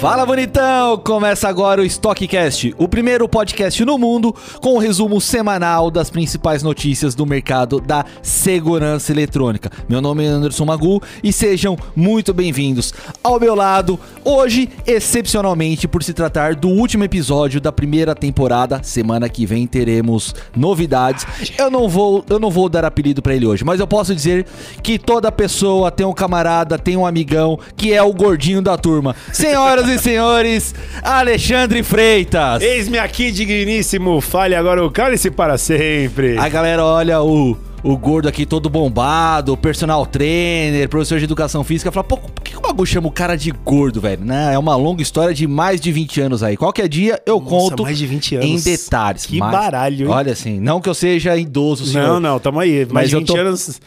Fala bonitão! Começa agora o Stockcast, o primeiro podcast no mundo com um resumo semanal das principais notícias do mercado da segurança eletrônica. Meu nome é Anderson Magu e sejam muito bem-vindos. Ao meu lado, hoje, excepcionalmente por se tratar do último episódio da primeira temporada, semana que vem teremos novidades. Eu não vou, eu não vou dar apelido para ele hoje, mas eu posso dizer que toda pessoa tem um camarada, tem um amigão que é o gordinho da turma. Senhoras e senhores, Alexandre Freitas. Eis-me aqui, digníssimo. Fale agora o cálice para sempre. A galera olha o, o gordo aqui todo bombado, personal trainer, professor de educação física, fala, pô, por que o bagulho chama o cara de gordo, velho? Né? É uma longa história de mais de 20 anos aí. Qualquer dia eu Nossa, conto mais de 20 anos. em detalhes. Que Mas, baralho, hein? Olha assim, não que eu seja idoso, senhor. Não, não, tamo aí. Mais Mas de eu 20 tô- anos.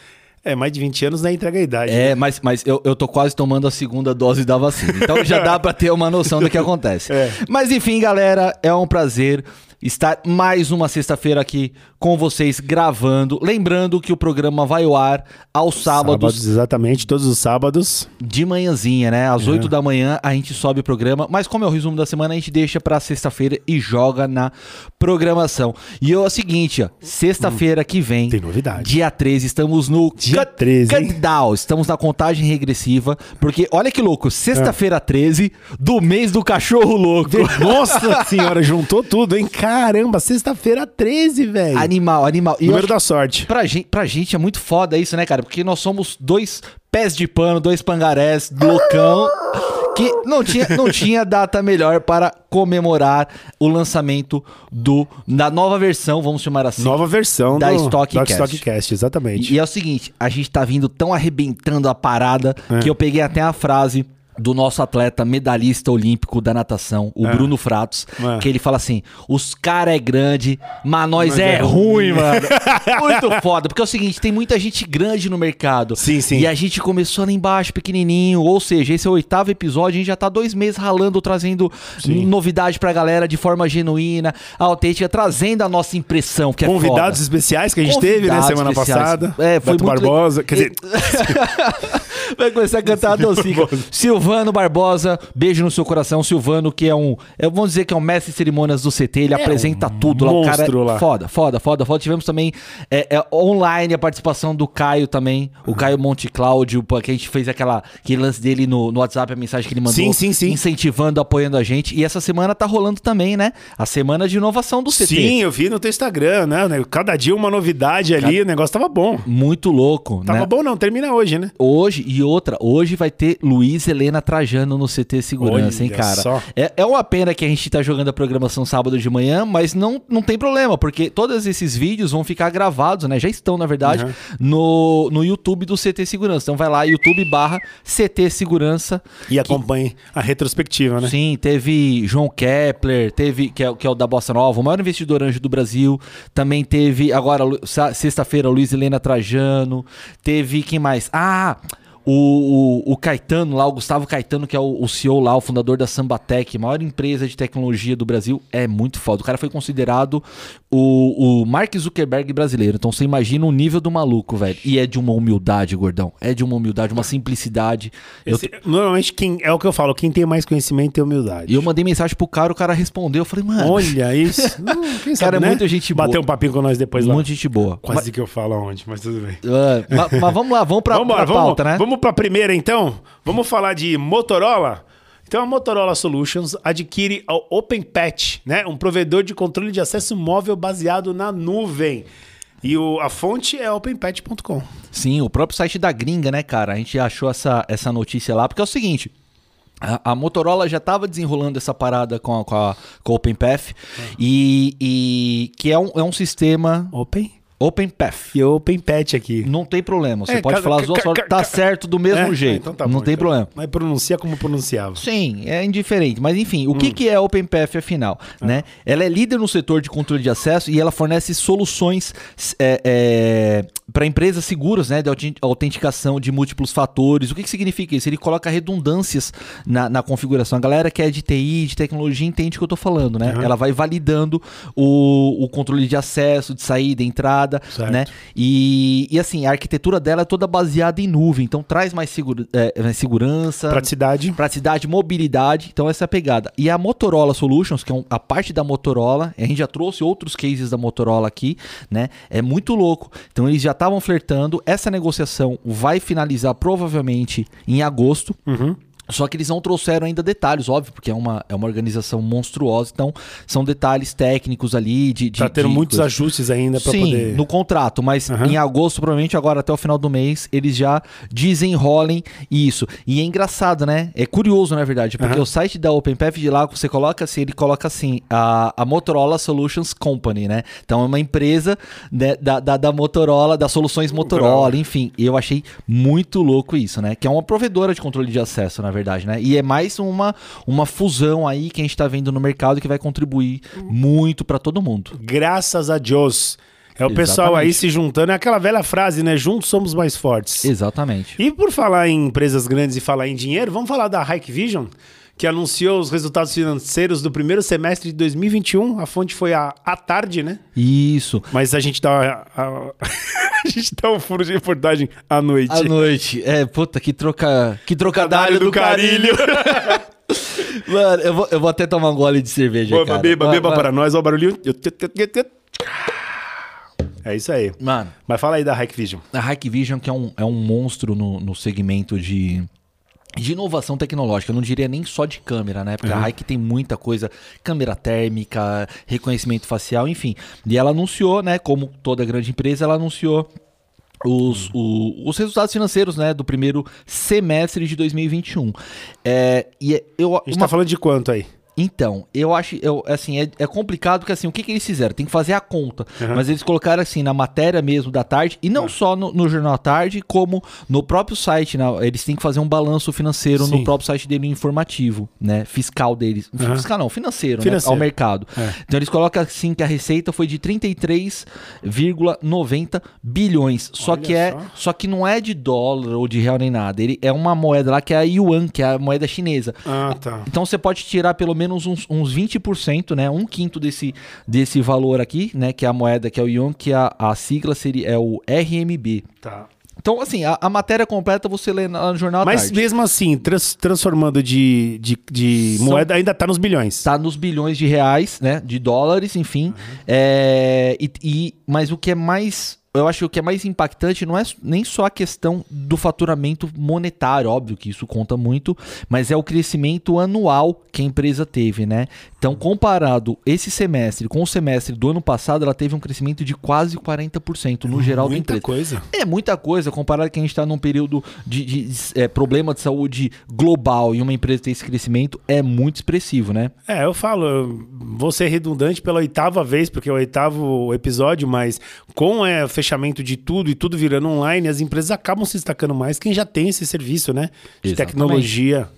É, mais de 20 anos não entrega a idade. É, mas, mas eu, eu tô quase tomando a segunda dose da vacina. Então já dá pra ter uma noção do que acontece. É. Mas enfim, galera, é um prazer estar mais uma sexta-feira aqui com vocês gravando. Lembrando que o programa vai ao ar aos sábados, exatamente, todos os sábados. de manhãzinha, né? Às 8 da manhã a gente sobe o programa, mas como é o resumo da semana, a gente deixa pra sexta-feira e joga na programação. E é o seguinte, ó, sexta-feira que vem, Tem novidade. dia 13, estamos no Dia 13, hein? Countdown. Estamos na contagem regressiva, porque olha que louco, sexta-feira 13 do mês do cachorro louco. Nossa senhora, juntou tudo, hein? Caramba, sexta-feira 13, velho. Animal, animal. E Número da sorte. Pra gente, pra gente é muito foda isso, né, cara? Porque nós somos dois pés de pano, dois pangarés, loucão, que não tinha, não tinha data melhor para comemorar o lançamento do da nova versão, vamos chamar assim. Nova versão Da do, Stockcast. do Stockcast, exatamente. E, e é o seguinte, a gente tá vindo tão arrebentando a parada É. que eu peguei até a frase do nosso atleta medalhista olímpico da natação, o Bruno Fratos, É. que ele fala assim: os cara é grande, mas nós Mas é, é ruim, mano. Muito foda, porque é o seguinte, tem muita gente grande no mercado. Sim, sim. E a gente começou lá embaixo, pequenininho, ou seja, esse é o oitavo episódio, a gente já tá dois meses ralando, trazendo Sim. novidade pra galera de forma genuína, autêntica, trazendo a nossa impressão, que é Convidados foda. especiais que a gente teve, né, Convidados semana especiais. passada. É, foi Beto muito Barbosa. Quer dizer, Vai começar a cantar a docinha. Barbosa. Silvano Barbosa, beijo no seu coração. Silvano, que é um. Eu vou dizer que é um mestre de cerimônias do CT, ele apresenta tudo lá. O cara é lá. foda, foda, foda, foda. Tivemos também é, é, online a participação do Caio também, o Caio Monte Cláudio, que a gente fez aquela, aquele lance dele no, no WhatsApp, a mensagem que ele mandou. Sim, sim, sim. Incentivando, apoiando a gente. E essa semana tá rolando também, né? A semana de inovação do CT. sim, eu vi no teu Instagram, né? Cada dia uma novidade ali, o negócio tava bom. Muito louco, Tava né? bom não, termina hoje, né? Hoje, e outra, hoje vai ter Luiz Helena Trajano no CT Segurança, hein, Olha cara? só. É, é uma pena que a gente tá jogando a programação sábado de manhã, mas não, não tem problema, porque todos esses vídeos vão ficar gravados, né? Já estão, na verdade, Uhum. no, no YouTube do CT Segurança. Então vai lá, YouTube barra CT Segurança. E acompanhe a retrospectiva, né? Sim, teve João Kepler, teve que é, que é o da Bossa Nova, o maior investidor anjo do Brasil. Também teve, agora, sexta-feira, Luiz Helena Trajano. Teve quem mais? Ah! O, o, o Caetano lá, o Gustavo Caetano, que é o, o CEO lá, o fundador da Sambatec, maior empresa de tecnologia do Brasil, é muito foda. O cara foi considerado o, o Mark Zuckerberg brasileiro. Então você imagina o nível do maluco, velho. E é de uma humildade, gordão. É de uma humildade, uma simplicidade. Eu Esse- normalmente, quem, é o que eu falo, quem tem mais conhecimento tem humildade. e eu mandei mensagem pro cara, o cara respondeu. Eu falei, mano, Olha isso. Hum, quem Cara, é né? muita gente boa. Bater um papinho com nós depois lá. muita gente boa. Quase que eu falo aonde, mas tudo bem. Mas, ah, mas- mas vamos lá, vamos pra, vamos pra pauta, vamos, né? vamos pra primeira então? Vamos falar de Motorola? Então a Motorola Solutions adquire a OpenPatch, né? Um provedor de controle de acesso móvel baseado na nuvem. E o, a fonte é openpatch.com. Sim, o próprio site da gringa, né, cara? A gente achou essa, essa notícia lá, porque é o seguinte. A, a Motorola já estava desenrolando essa parada com a, com a, com a OpenPath e, e que é um, é um sistema Open? OpenPath. E OpenPatch aqui. Não tem problema, você É, pode ca- falar as duas formas, tá certo do mesmo É? jeito, Então tá não bom, tem então. problema. Mas pronuncia como pronunciava. Sim, é indiferente. Mas enfim, o que, que é OpenPath afinal? Né? Ela é líder no setor de controle de acesso e ela fornece soluções é, para empresas seguras né, de autent- autenticação de múltiplos fatores. O que, que significa isso? Ele coloca redundâncias na, na configuração. A galera que é de TI, de tecnologia, entende o que eu tô falando, né? Ela vai validando o, o controle de acesso, de saída, entrada. Certo. né? E, e assim, a arquitetura dela é toda baseada em nuvem, então traz mais segura- é, mais segurança, Praticidade. praticidade, mobilidade. Então, essa é a pegada. E a Motorola Solutions, que é um- a parte da Motorola, a gente já trouxe outros cases da Motorola aqui, né? É muito louco. Então, eles já estavam flertando. Essa negociação vai finalizar provavelmente em agosto. Uhum. Só que eles não trouxeram ainda detalhes, óbvio, porque é uma, é uma organização monstruosa. Então, são detalhes técnicos ali de. de Tá tendo de muitos coisa. ajustes ainda Sim, poder. no contrato, mas Aham. em agosto, provavelmente agora até o final do mês, eles já desenrolem isso. E é engraçado, né? É curioso, na verdade, porque Aham. o site da OpenPath de lá, você coloca assim, ele coloca assim, a, a Motorola Solutions Company, né? Então é uma empresa né, da, da, da Motorola, das soluções Motorola, enfim. E eu achei muito louco isso, né? Que é uma provedora de controle de acesso, na verdade, né? E é mais uma, uma fusão aí que a gente tá vendo no mercado que vai contribuir muito para todo mundo. Graças a Deus. É o pessoal Exatamente. aí se juntando. É aquela velha frase, né? Juntos somos mais fortes. Exatamente. E por falar em empresas grandes e falar em dinheiro, vamos falar da Hikvision, que anunciou os resultados financeiros do primeiro semestre de 2021. A fonte foi a, à tarde, né? Isso. Mas a gente dá a, a- a gente dá um furo de reportagem à noite. À noite. É, puta, que troca. Que trocadalho do, carilho. Mano, eu vou, eu vou até tomar um gole de cerveja. Boa, cara. beba, beba para nós, olha o barulhinho. É isso aí. Mano, Mas fala aí da Hikvision. a Hikvision, que é um, é um monstro no, no segmento de. De inovação tecnológica, eu não diria nem só de câmera, né? Porque a Hike tem muita coisa, câmera térmica, reconhecimento facial, enfim. E ela anunciou, né? Como toda grande empresa, ela anunciou os, o- os resultados financeiros, né? Do primeiro semestre de 2021. É, e é- eu, A gente uma tá falando de quanto aí? Então, eu acho, eu, assim, é, é complicado porque assim, o que, que eles fizeram? Tem que fazer a conta. Mas eles colocaram assim na matéria mesmo da tarde, e não só no, no Jornal à Tarde, como no próprio site, né? Eles têm que fazer um balanço financeiro Sim. no próprio site dele informativo, né? Fiscal deles. Aham. Fiscal não, financeiro, Financeiro. Né? Ao mercado. É. Então eles colocam assim que a receita foi de 33,90 bilhões. Só Olha que é, só. só que não é de dólar ou de real nem nada. Ele é uma moeda lá que é a yuan, que é a moeda chinesa. Ah, tá. Então você pode tirar pelo menos uns, uns 20%, né? Um quinto desse, desse valor aqui, né? Que é a moeda, que é o yuan, que a, a sigla seria é o RMB. Tá. Então, assim, a, a matéria completa você lê na- no Jornal Mas mesmo assim, trans- transformando de, de, de São- moeda, ainda tá nos bilhões. Tá nos bilhões de reais, né? De dólares, enfim. É, e, e- mas o que é mais. Eu acho que o que é mais impactante não é nem só a questão do faturamento monetário, óbvio que isso conta muito, mas é o crescimento anual que a empresa teve, né? Então, comparado esse semestre com o semestre do ano passado, ela teve um crescimento de quase 40% no geral da Muita empresa. coisa. É muita coisa, comparado que a gente está num período de, de, é, problema de saúde global e uma empresa ter esse crescimento, é muito expressivo, né? É, eu falo, eu vou ser redundante pela oitava vez, porque é o oitavo episódio, mas com é, o fechamento de tudo e tudo virando online, as empresas acabam se destacando mais quem já tem esse serviço, né? De Exatamente. tecnologia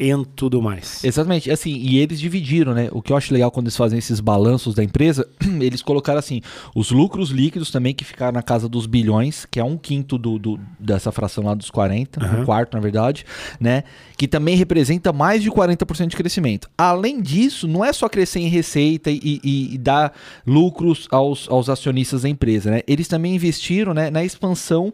e tudo mais. Exatamente, assim, e eles dividiram, né? O que eu acho legal quando eles fazem esses balanços da empresa, eles colocaram assim, os lucros líquidos também que ficaram na casa dos bilhões, que é um quinto do, do- dessa fração lá dos 40, um quarto na verdade, né? Que também representa mais de 40% de crescimento. Além disso, não é só crescer em receita e, e- e dar lucros aos, aos acionistas da empresa, né? Eles também investiram né, na expansão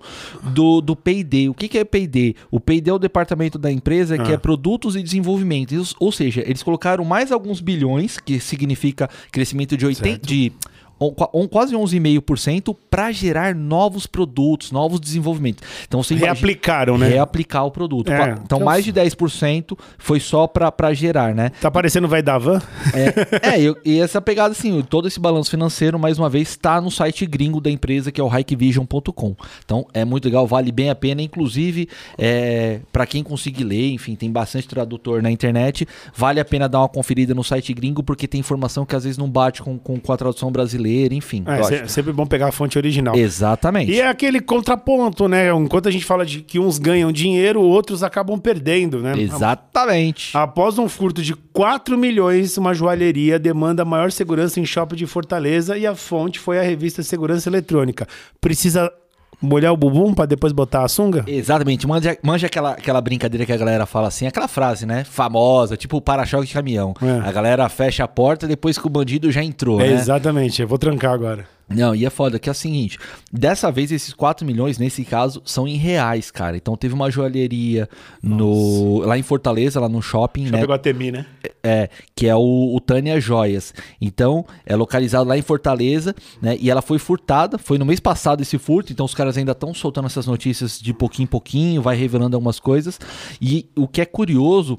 do, do P&D. O que, que é P&D? O P&D é o departamento da empresa que Ah. é produtos e desenvolvimento. Ou seja, eles colocaram mais alguns bilhões, que significa crescimento de 80, Certo. de on- quase 11,5% para gerar novos produtos, novos desenvolvimentos. Então você imagina- Reaplicaram, né? reaplicar o produto. É, então então- mais de 10% foi só para gerar, né? Tá parecendo vai dar van? É, é, e- e essa pegada, assim, todo esse balanço financeiro, mais uma vez, está no site gringo da empresa, que é o hikevision.com. Então, é muito legal, vale bem a pena. Inclusive, é, para quem conseguir ler, enfim, tem bastante tradutor na internet, vale a pena dar uma conferida no site gringo, porque tem informação que às vezes não bate com, com, com a tradução brasileira, enfim. É, acho. sempre bom pegar a fonte original. Exatamente. E é aquele contraponto, né? Enquanto a gente fala de que uns ganham dinheiro, outros acabam perdendo, né? Exatamente. Após um furto de 4 milhões, uma joalheria demanda maior segurança em shopping de Fortaleza e a fonte foi a revista Segurança Eletrônica. Precisa molhar o bumbum para depois botar a sunga? Exatamente, manja, manja aquela, aquela brincadeira que a galera fala assim, aquela frase, né? Famosa, tipo o para-choque de caminhão. É. A galera fecha a porta depois que o bandido já entrou, É, né? exatamente, eu vou trancar agora. Não, e é foda que é o seguinte: dessa vez esses 4 milhões, nesse caso, são em reais, cara. Então teve uma joalheria no, lá em Fortaleza, lá no shopping, Já né? pegou a Temi, né? É, que é o, o Tânia Joias. Então, é localizado lá em Fortaleza, né? E ela foi furtada, foi no mês passado esse furto, então os caras ainda estão soltando essas notícias de pouquinho em pouquinho, vai revelando algumas coisas. E o que é curioso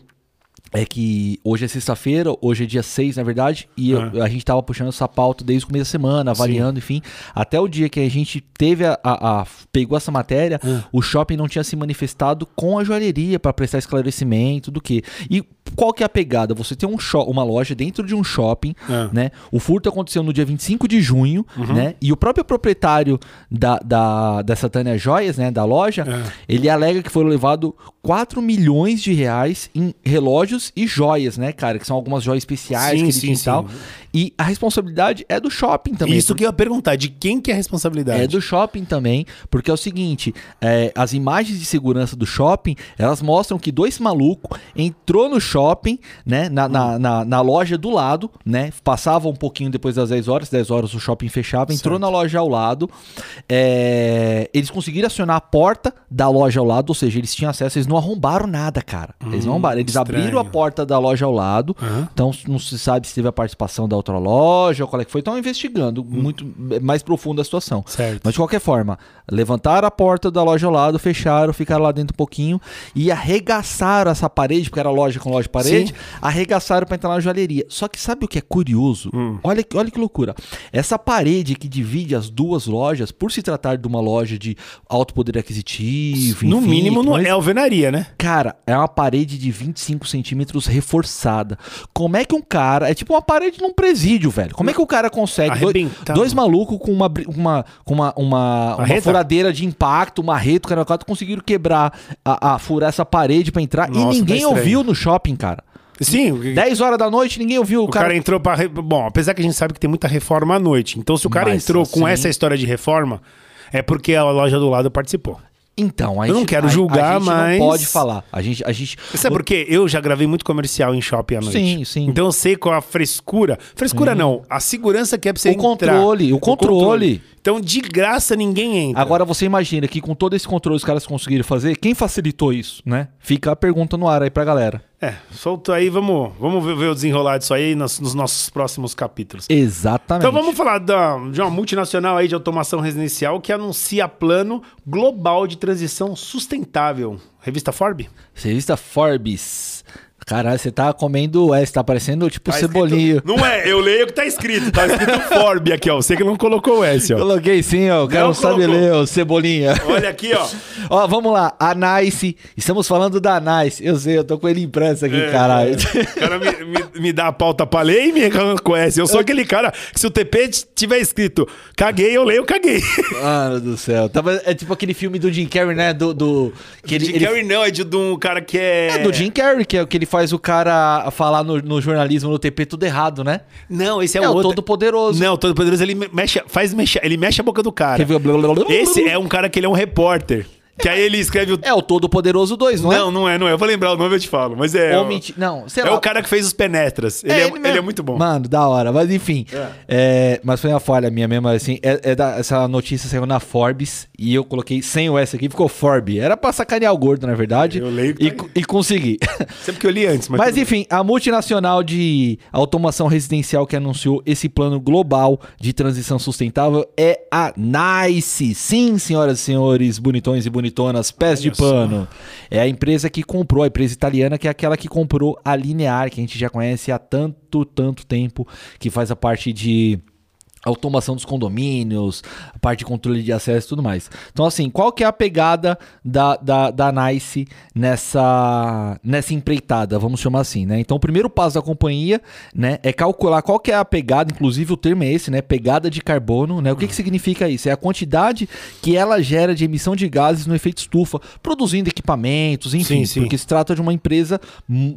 é que hoje é sexta-feira, hoje é dia 6, na verdade, e eu- Ah. a gente tava puxando essa pauta desde o começo da semana, avaliando, enfim, até o dia que a gente teve a, a- a- pegou essa matéria, Ah. o shopping não tinha se manifestado com a joalheria para prestar esclarecimento do que. E qual que é a pegada? Você tem um uma loja dentro de um shopping, Ah. né? O furto aconteceu no dia 25 de junho, Uhum. né? E o próprio proprietário da, da, dessa Tânia Joias, né, da loja, Ah. ele alega que foram levados 4 milhões de reais em relógios e joias, né, cara? Que são algumas joias especiais Sim, que ele sim, e tal. sim. E a responsabilidade é do shopping também. Isso que eu ia perguntar, de quem que é a responsabilidade? É do shopping também, porque é o seguinte, é, as imagens de segurança do shopping, elas mostram que dois malucos entrou no shopping, né, na, na, na- na loja do lado, né, passava um pouquinho depois das 10 horas, 10 horas o shopping fechava, entrou Certo. na loja ao lado, é, eles conseguiram acionar a porta da loja ao lado, ou seja, eles tinham acesso, eles não arrombaram nada, cara, eles não arrombaram, eles estranho. abriram a porta da loja ao lado, Aham. então não se sabe se teve a participação da outra loja, ou qual é que foi, estão investigando muito mais profundo a situação. Certo. Mas de qualquer forma, levantaram a porta da loja ao lado, fecharam, ficaram lá dentro um pouquinho e arregaçaram essa parede, porque era loja com loja de parede, Sim. arregaçaram pra entrar na joalheria. Só que sabe o que é curioso? Hum. Olha, que- olha que loucura. Essa parede que divide as duas lojas, por se tratar de uma loja de alto poder aquisitivo, no enfim, mínimo, não é alvenaria, né? Cara, é uma parede de 25 centímetros reforçada. Como é que um cara. É tipo uma parede num presídio, velho. Como é que o cara consegue. Dois, Arrebentar. dois malucos com uma, uma, com uma, uma, uma furadeira de impacto, uma reta, cara, quatro, conseguiram quebrar, a, a- furar essa parede pra entrar. Nossa, e ninguém tá ouviu no shopping, cara. Sim, o 10 horas da noite, ninguém ouviu. O, o cara, cara. entrou pra. re- Bom, apesar que a gente sabe que tem muita reforma à noite. Então, se o cara Mas, entrou com assim- essa história de reforma, é porque a loja do lado participou. Então, a Eu não gente- quero a- julgar, a gente mas- não pode falar. A gente. A gente Sabe por quê? Eu já gravei muito comercial em shopping à noite. Sim, sim. Então eu sei qual a frescura. Frescura não, a segurança que é pra você O entrar. controle, o controle. Então, de graça, ninguém entra. Agora você imagina que com todo esse controle os caras conseguiram fazer, quem facilitou isso, né? Fica a pergunta no ar aí pra galera. É, solto aí, vamos, vamos ver, ver o desenrolar disso aí nos, nos nossos próximos capítulos. Exatamente. Então vamos falar da, de uma multinacional aí de automação residencial que anuncia plano global de transição sustentável. Revista Forbes? Revista Forbes. Caralho, você tá comendo S, tá parecendo tipo Tá cebolinho. escrito- não é, eu leio o que tá escrito. Tá escrito Forbes aqui, ó. Você que não colocou o S, ó. Coloquei sim, ó. O cara não, Não sabe ler, ô cebolinha. Olha aqui, ó. ó, vamos lá. A Nice. Estamos falando da Nice. Eu sei, eu tô com ele impresso aqui, É, caralho. O cara me, me- me dá a pauta pra ler e me conhece. Eu sou aquele cara que se o TP tiver escrito caguei, eu leio caguei. Mano do céu. Tava, é tipo aquele filme do Jim Carrey, né? Do. do que ele, Jim ele- Carrey não, é de, de um cara que é... É do Jim Carrey, que é o que ele faz o cara falar no, no jornalismo, no TP, tudo errado, né? Não, esse é, É, o o outro. Todo-Poderoso. Não, o Todo-Poderoso ele me- mexe, faz mexer, ele mexe a boca do cara. Esse é um cara que ele é um repórter. Que aí ele escreve o. É o Todo-Poderoso 2, não, Não, não é, não é. Eu vou lembrar o nome, eu te falo. Mas é. é? o- Não, sei É lá. o cara que fez os penetras. Ele, é, ele, mesmo. é muito bom. Mano, da hora. Mas enfim. É, mas foi uma falha minha mesmo, assim. É, é da- essa notícia saiu na Forbes e eu coloquei sem o S aqui, ficou Forbes. Era pra sacanear o gordo, na verdade. Eu leio E, tá e consegui. Sempre que eu li antes, mas. Mas enfim, a multinacional de automação residencial que anunciou esse plano global de transição sustentável é a Nice. Sim, senhoras e senhores, bonitões e bonitonas, pés de Olha só. pano. É a empresa que comprou, a empresa italiana, que é aquela que comprou a Linear, que a gente já conhece há tanto, tanto tempo, que faz a parte de automação dos condomínios, a parte de controle de acesso e tudo mais. Então, assim, qual que é a pegada da, da, da Nice nessa, nessa empreitada, vamos chamar assim, né? Então, o primeiro passo da companhia, né, é calcular qual que é a pegada, inclusive o termo é esse, né, pegada de carbono, né? O que que significa isso? É a quantidade que ela gera de emissão de gases no efeito estufa, produzindo equipamentos, enfim, Sim, sim. porque se trata de uma empresa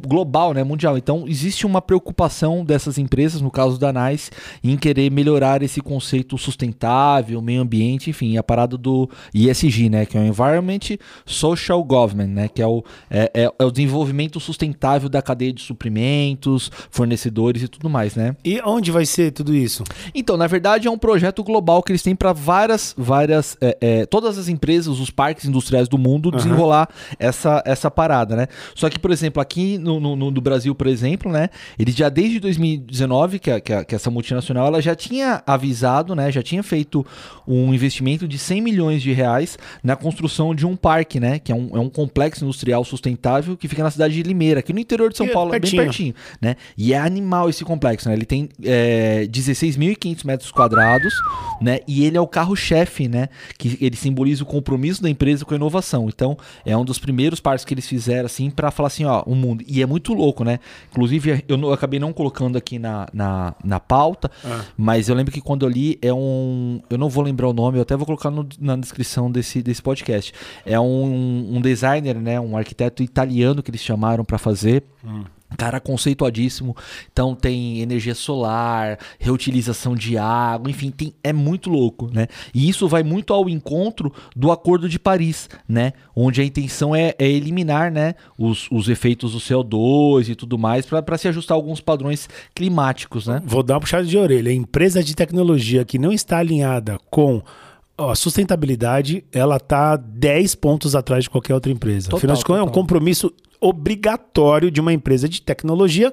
global, né, mundial. Então, existe uma preocupação dessas empresas, no caso da Nice, em querer melhorar para esse conceito sustentável, meio ambiente, enfim, a parada do ESG, né? Que é o Environment Social Government, né? Que é o, é, é, é o desenvolvimento sustentável da cadeia de suprimentos, fornecedores e tudo mais, né? E onde vai ser tudo isso? Então, na verdade, é um projeto global que eles têm para várias, várias, é, é, todas as empresas, os parques industriais do mundo desenrolar essa, essa parada, né? Só que, por exemplo, aqui no, no, no Brasil, por exemplo, né? Eles já desde 2019, que, a, que, a, que essa multinacional, ela já tinha avisado, né? Já tinha feito um investimento de 100 milhões de reais na construção de um parque, né? Que é um, é um complexo industrial sustentável que fica na cidade de Limeira, aqui no interior de São Que é Paulo, pertinho. bem pertinho, né? E é animal esse complexo, né? Ele tem é, 16.500 metros quadrados, né? E ele é o carro-chefe, né? Que ele simboliza o compromisso da empresa com a inovação. Então, é um dos primeiros parques que eles fizeram, assim, para falar assim, ó, o mundo. E é muito louco, né? Inclusive, eu, não- eu acabei não colocando aqui na, na, na pauta, Ah. mas eu lembro que quando eu li, é um. Eu não vou lembrar o nome, eu até vou colocar no- na descrição desse, desse podcast. É um, um designer, né? Um arquiteto italiano que eles chamaram para fazer. Cara, conceituadíssimo. Então tem energia solar, reutilização de água, enfim, tem, é muito louco, né? E isso vai muito ao encontro do Acordo de Paris, né? Onde a intenção é, é eliminar, né, os, os efeitos do CO2 e tudo mais para se ajustar a alguns padrões climáticos, né? Vou dar uma puxada de orelha. Empresa de tecnologia que não está alinhada com a sustentabilidade, ela tá 10 pontos atrás de qualquer outra empresa. Total, Afinal de contas, é um compromisso obrigatório de uma empresa de tecnologia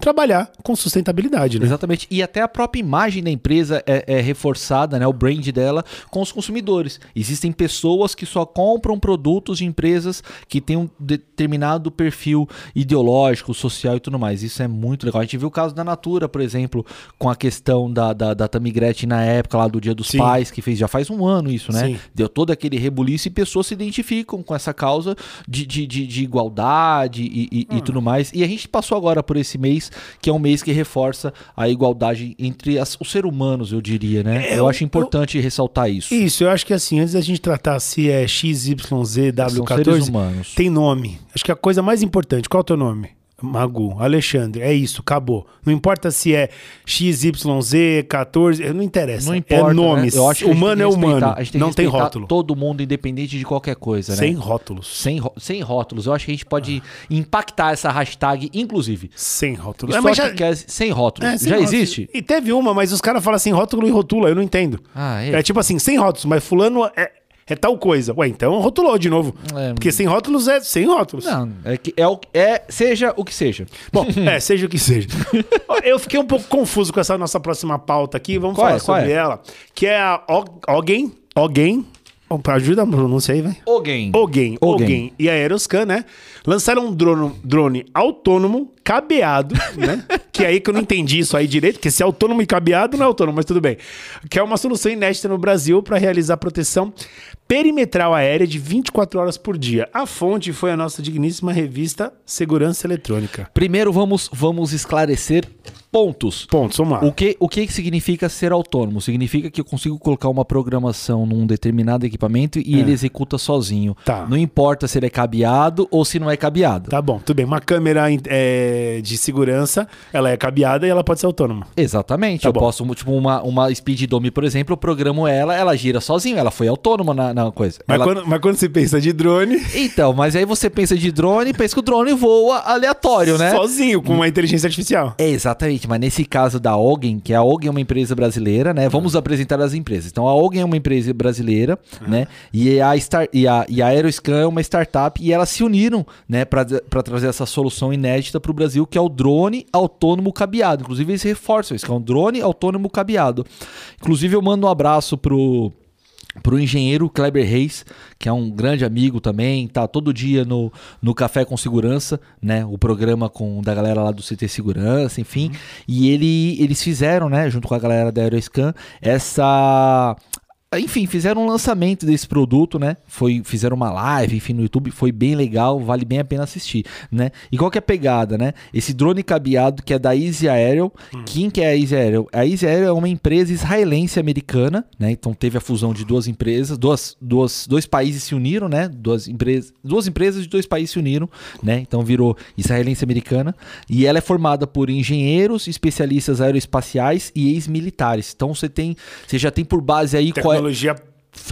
trabalhar com sustentabilidade, né? Exatamente. E até a própria imagem da empresa é, é reforçada, né? O brand dela com os consumidores. Existem pessoas que só compram produtos de empresas que têm um determinado perfil ideológico, social e tudo mais. Isso é muito legal. A gente viu o caso da Natura, por exemplo, com a questão da, da, da Tamigretti na época lá do Dia dos Sim. Pais, que fez já faz um ano isso, né? Sim. Deu todo aquele rebuliço e pessoas se identificam com essa causa de, de, de, de igualdade e, e, Hum. e tudo mais. E a gente passou agora por esse mês, que é um mês que reforça a igualdade entre as- os seres humanos, eu diria, né? É, eu eu- acho importante ressaltar isso. Isso, eu acho que assim, antes da gente tratar se é XYZ, São seres W14, humanos. tem nome. Acho que a coisa mais importante, qual é o teu nome? Magu, Alexandre, é isso, acabou. Não importa se é XYZ, 14, não interessa. Não importa, é nomes. né? Eu acho que humano é que humano. a gente tem que não tem rótulo. Todo mundo, independente de qualquer coisa, Sem né? rótulos. Sem, sem rótulos. Eu acho que a gente pode impactar essa hashtag, inclusive. Sem rótulos. É, mas que já, quer- sem rótulos. é, sem já rótulos. existe? E teve uma, mas os caras falam assim, rótulo e rotula, eu não entendo. Ah, É tipo assim, sem rótulos, mas fulano é, é tal coisa. Ué, então rotulou de novo. É. Porque sem rótulos é sem rótulos. Não, é que é, o, é seja o que seja. Bom, é, seja o que seja. Eu fiquei um pouco confuso com essa nossa próxima pauta aqui. Vamos Qual falar é? Sobre é? ela. Que é a Alguém. Alguém. Ajuda a pronúncia aí, vai. Alguém. Alguém, Alguém. alguém e a Aeroscan, né? Lançaram um drone, drone autônomo, cabeado, né? que é aí que eu não entendi isso aí direito, porque se é autônomo e cabeado não é autônomo, mas tudo bem. Que é uma solução inédita no Brasil para realizar proteção perimetral aérea de 24 horas por dia. A fonte foi a nossa digníssima revista Segurança Eletrônica. Primeiro vamos, vamos esclarecer pontos. Pontos, vamos lá. O que, o que significa ser autônomo? Significa que eu consigo colocar uma programação num determinado equipamento e É. ele executa sozinho. Tá. Não importa se ele é cabeado ou se não é cabeado. Tá bom, tudo bem. Uma câmera é, de segurança, ela é cabeada e ela pode ser autônoma. Exatamente. Tá eu bom. posso, tipo, uma, uma Speed Dome, por exemplo, eu programo ela, ela gira sozinho, ela foi autônoma na, na coisa. Mas, Ela- quando, mas quando você pensa de drone, Então, mas aí você pensa de drone, pensa que o drone voa aleatório, né? sozinho, com uma inteligência artificial. É, exatamente, mas nesse caso da Ogen, que a Ogen é uma empresa brasileira, né? Vamos apresentar as empresas. Então a Ogen é uma empresa brasileira, né? E a, Star, e, a, e a Aeroscan é uma startup e elas se uniram, né, para trazer essa solução inédita para o Brasil, que é o drone autônomo cabeado. Inclusive eles reforçam isso, que é um drone autônomo cabeado. Inclusive eu mando um abraço pro pro engenheiro Kleber Reis, que é um grande amigo também, tá todo dia no, no Café com Segurança, né? O programa com da galera lá do CT Segurança, enfim. E ele, eles fizeram, né, junto com a galera da Aeroscan, essa enfim, fizeram um lançamento desse produto, né? Foi, fizeram uma live, enfim, no YouTube, foi bem legal, vale bem a pena assistir, né? E qual que é a pegada, né? Esse drone cabeado que é da Easy Aerial. Hum. Quem que é a Easy Aerial? A Easy Aerial é uma empresa israelense americana, né? Então teve a fusão de duas empresas, duas, duas, dois países se uniram, né? Duas empresas, duas empresas de dois países se uniram, né? Então virou israelense americana e ela é formada por engenheiros, especialistas aeroespaciais e ex-militares. Então você tem, você já tem por base aí qual é tecnologia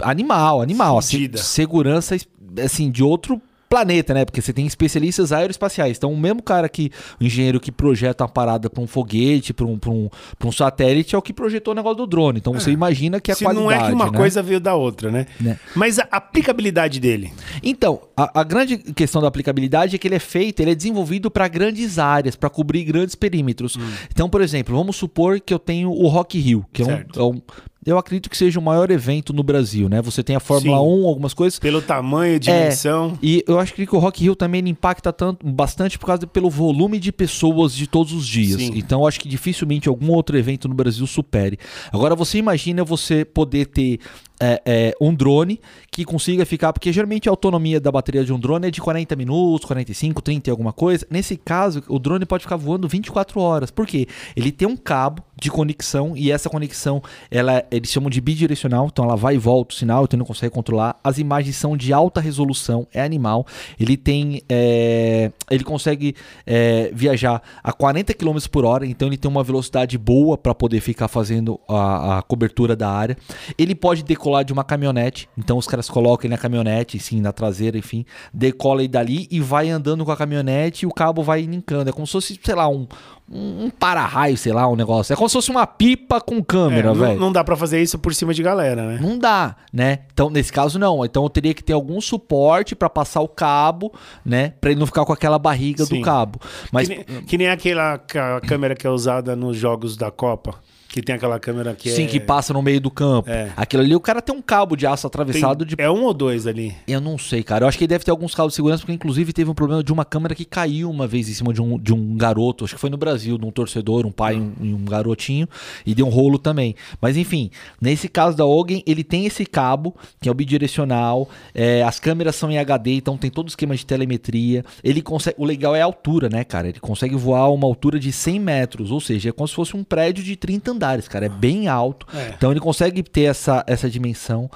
animal, animal, assim, segurança assim de outro planeta, né? Porque você tem especialistas aeroespaciais. Então, o mesmo cara que, o engenheiro que projeta uma parada para um foguete, para um, um, um satélite, é o que projetou o negócio do drone. Então, você é. imagina que a Se qualidade. Não é que uma né? coisa veio da outra, né? né? Mas a aplicabilidade dele. Então, a, a, grande questão da aplicabilidade é que ele é feito, ele é desenvolvido para grandes áreas, para cobrir grandes perímetros. Hum. Então, por exemplo, vamos supor que eu tenho o Rock Hill, que é um, é um eu acredito que seja o maior evento no Brasil, né? Você tem a Fórmula Sim. 1, algumas coisas. Pelo tamanho, é, dimensão. É, e eu acho que o Rock Hill também impacta tanto, bastante por causa pelo volume de pessoas de todos os dias. Sim. Então eu acho que dificilmente algum outro evento no Brasil supere. Agora você imagina você poder ter é, é, um drone que consiga ficar, porque geralmente a autonomia da bateria de um drone é de 40 minutos, 45, 30 e alguma coisa. Nesse caso, o drone pode ficar voando 24 horas. Por quê? Ele tem um cabo de conexão e essa conexão, ela, eles chamam de bidirecional, então ela vai e volta o sinal, então não consegue controlar. As imagens são de alta resolução, é animal. Ele tem, é, ele consegue é, viajar a 40 km por hora, então ele tem uma velocidade boa para poder ficar fazendo a, a cobertura da área. Ele pode decolar de uma caminhonete. Então os caras colocam ele na caminhonete, sim, na traseira, enfim, decola ele dali e vai andando com a caminhonete e o cabo vai linkando. É como se fosse, sei lá, um, um para-raio, sei lá, um negócio. É como se fosse uma pipa com câmera, é, velho. Não, não dá para fazer isso por cima de galera, né? Não dá, né? Então, nesse caso, não. Então, eu teria que ter algum suporte para passar o cabo, né? Pra ele não ficar com aquela barriga Sim. do cabo. Mas... Que nem, que nem aquela câmera que é usada nos jogos da Copa. Que tem aquela câmera que Sim, é... que passa no meio do campo. É. Aquilo ali, o cara tem um cabo de aço atravessado tem... de. É um ou dois ali? Eu não sei, cara. Eu acho que deve ter alguns cabos de segurança, porque inclusive teve um problema de uma câmera que caiu uma vez em cima de um, de um garoto. Acho que foi no Brasil, de um torcedor, um pai e um, um, garotinho. E deu um rolo também. Mas enfim, nesse caso da Ogen, ele tem esse cabo, que é o bidirecional. É, as câmeras são em HD, então tem todo o esquema de telemetria. Ele consegue. O legal é a altura, né, cara? Ele consegue voar a uma altura de 100 metros. Ou seja, é como se fosse um prédio de 30 andares, cara. É bem alto. É. Então ele consegue ter essa, essa dimensão.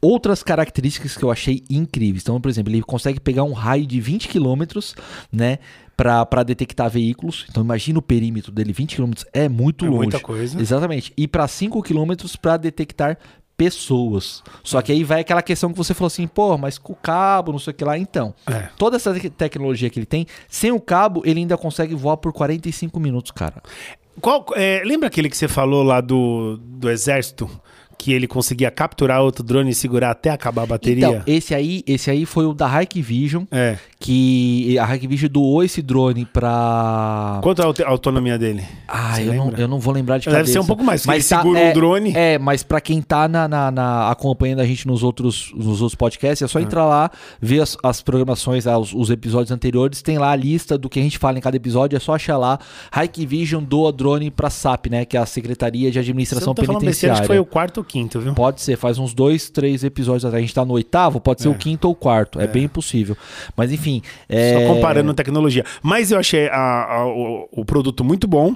Outras características que eu achei incríveis. Então, por exemplo, ele consegue pegar um raio de 20 km, né? para detectar veículos. Então imagina o perímetro dele, 20 km é muito é longe. Muita coisa. Exatamente. E para 5 km para detectar pessoas. Só que aí vai aquela questão que você falou assim, pô, mas com o cabo, não sei o que lá. Então, é. toda essa tecnologia que ele tem, sem o cabo, ele ainda consegue voar por 45 minutos, cara. Qual, é, lembra aquele que você falou lá do, do exército? Que ele conseguia capturar outro drone e segurar até acabar a bateria? Então, esse aí, esse aí foi o da Hike Vision, é. que a Hike Vision doou esse drone para Quanto é a autonomia dele? Ah, eu não, eu não, vou lembrar de Deve cabeça. ser um pouco mais, mas ele tá, segura é, um drone. É, mas para quem tá na, na, na, acompanhando a gente nos outros, nos outros podcasts, é só ah. entrar lá, ver as, as programações, os, os, episódios anteriores, tem lá a lista do que a gente fala em cada episódio, é só achar lá. Hike Vision doa drone para SAP, né, que é a Secretaria de Administração tá Penitenciária. Acho que foi o quarto quinto, viu? Pode ser faz uns dois, três episódios até. A gente tá no oitavo, pode ser é. o quinto ou o quarto. É, é, bem possível. Mas enfim. É... Só comparando tecnologia. Mas eu achei a, a, o, o produto muito bom.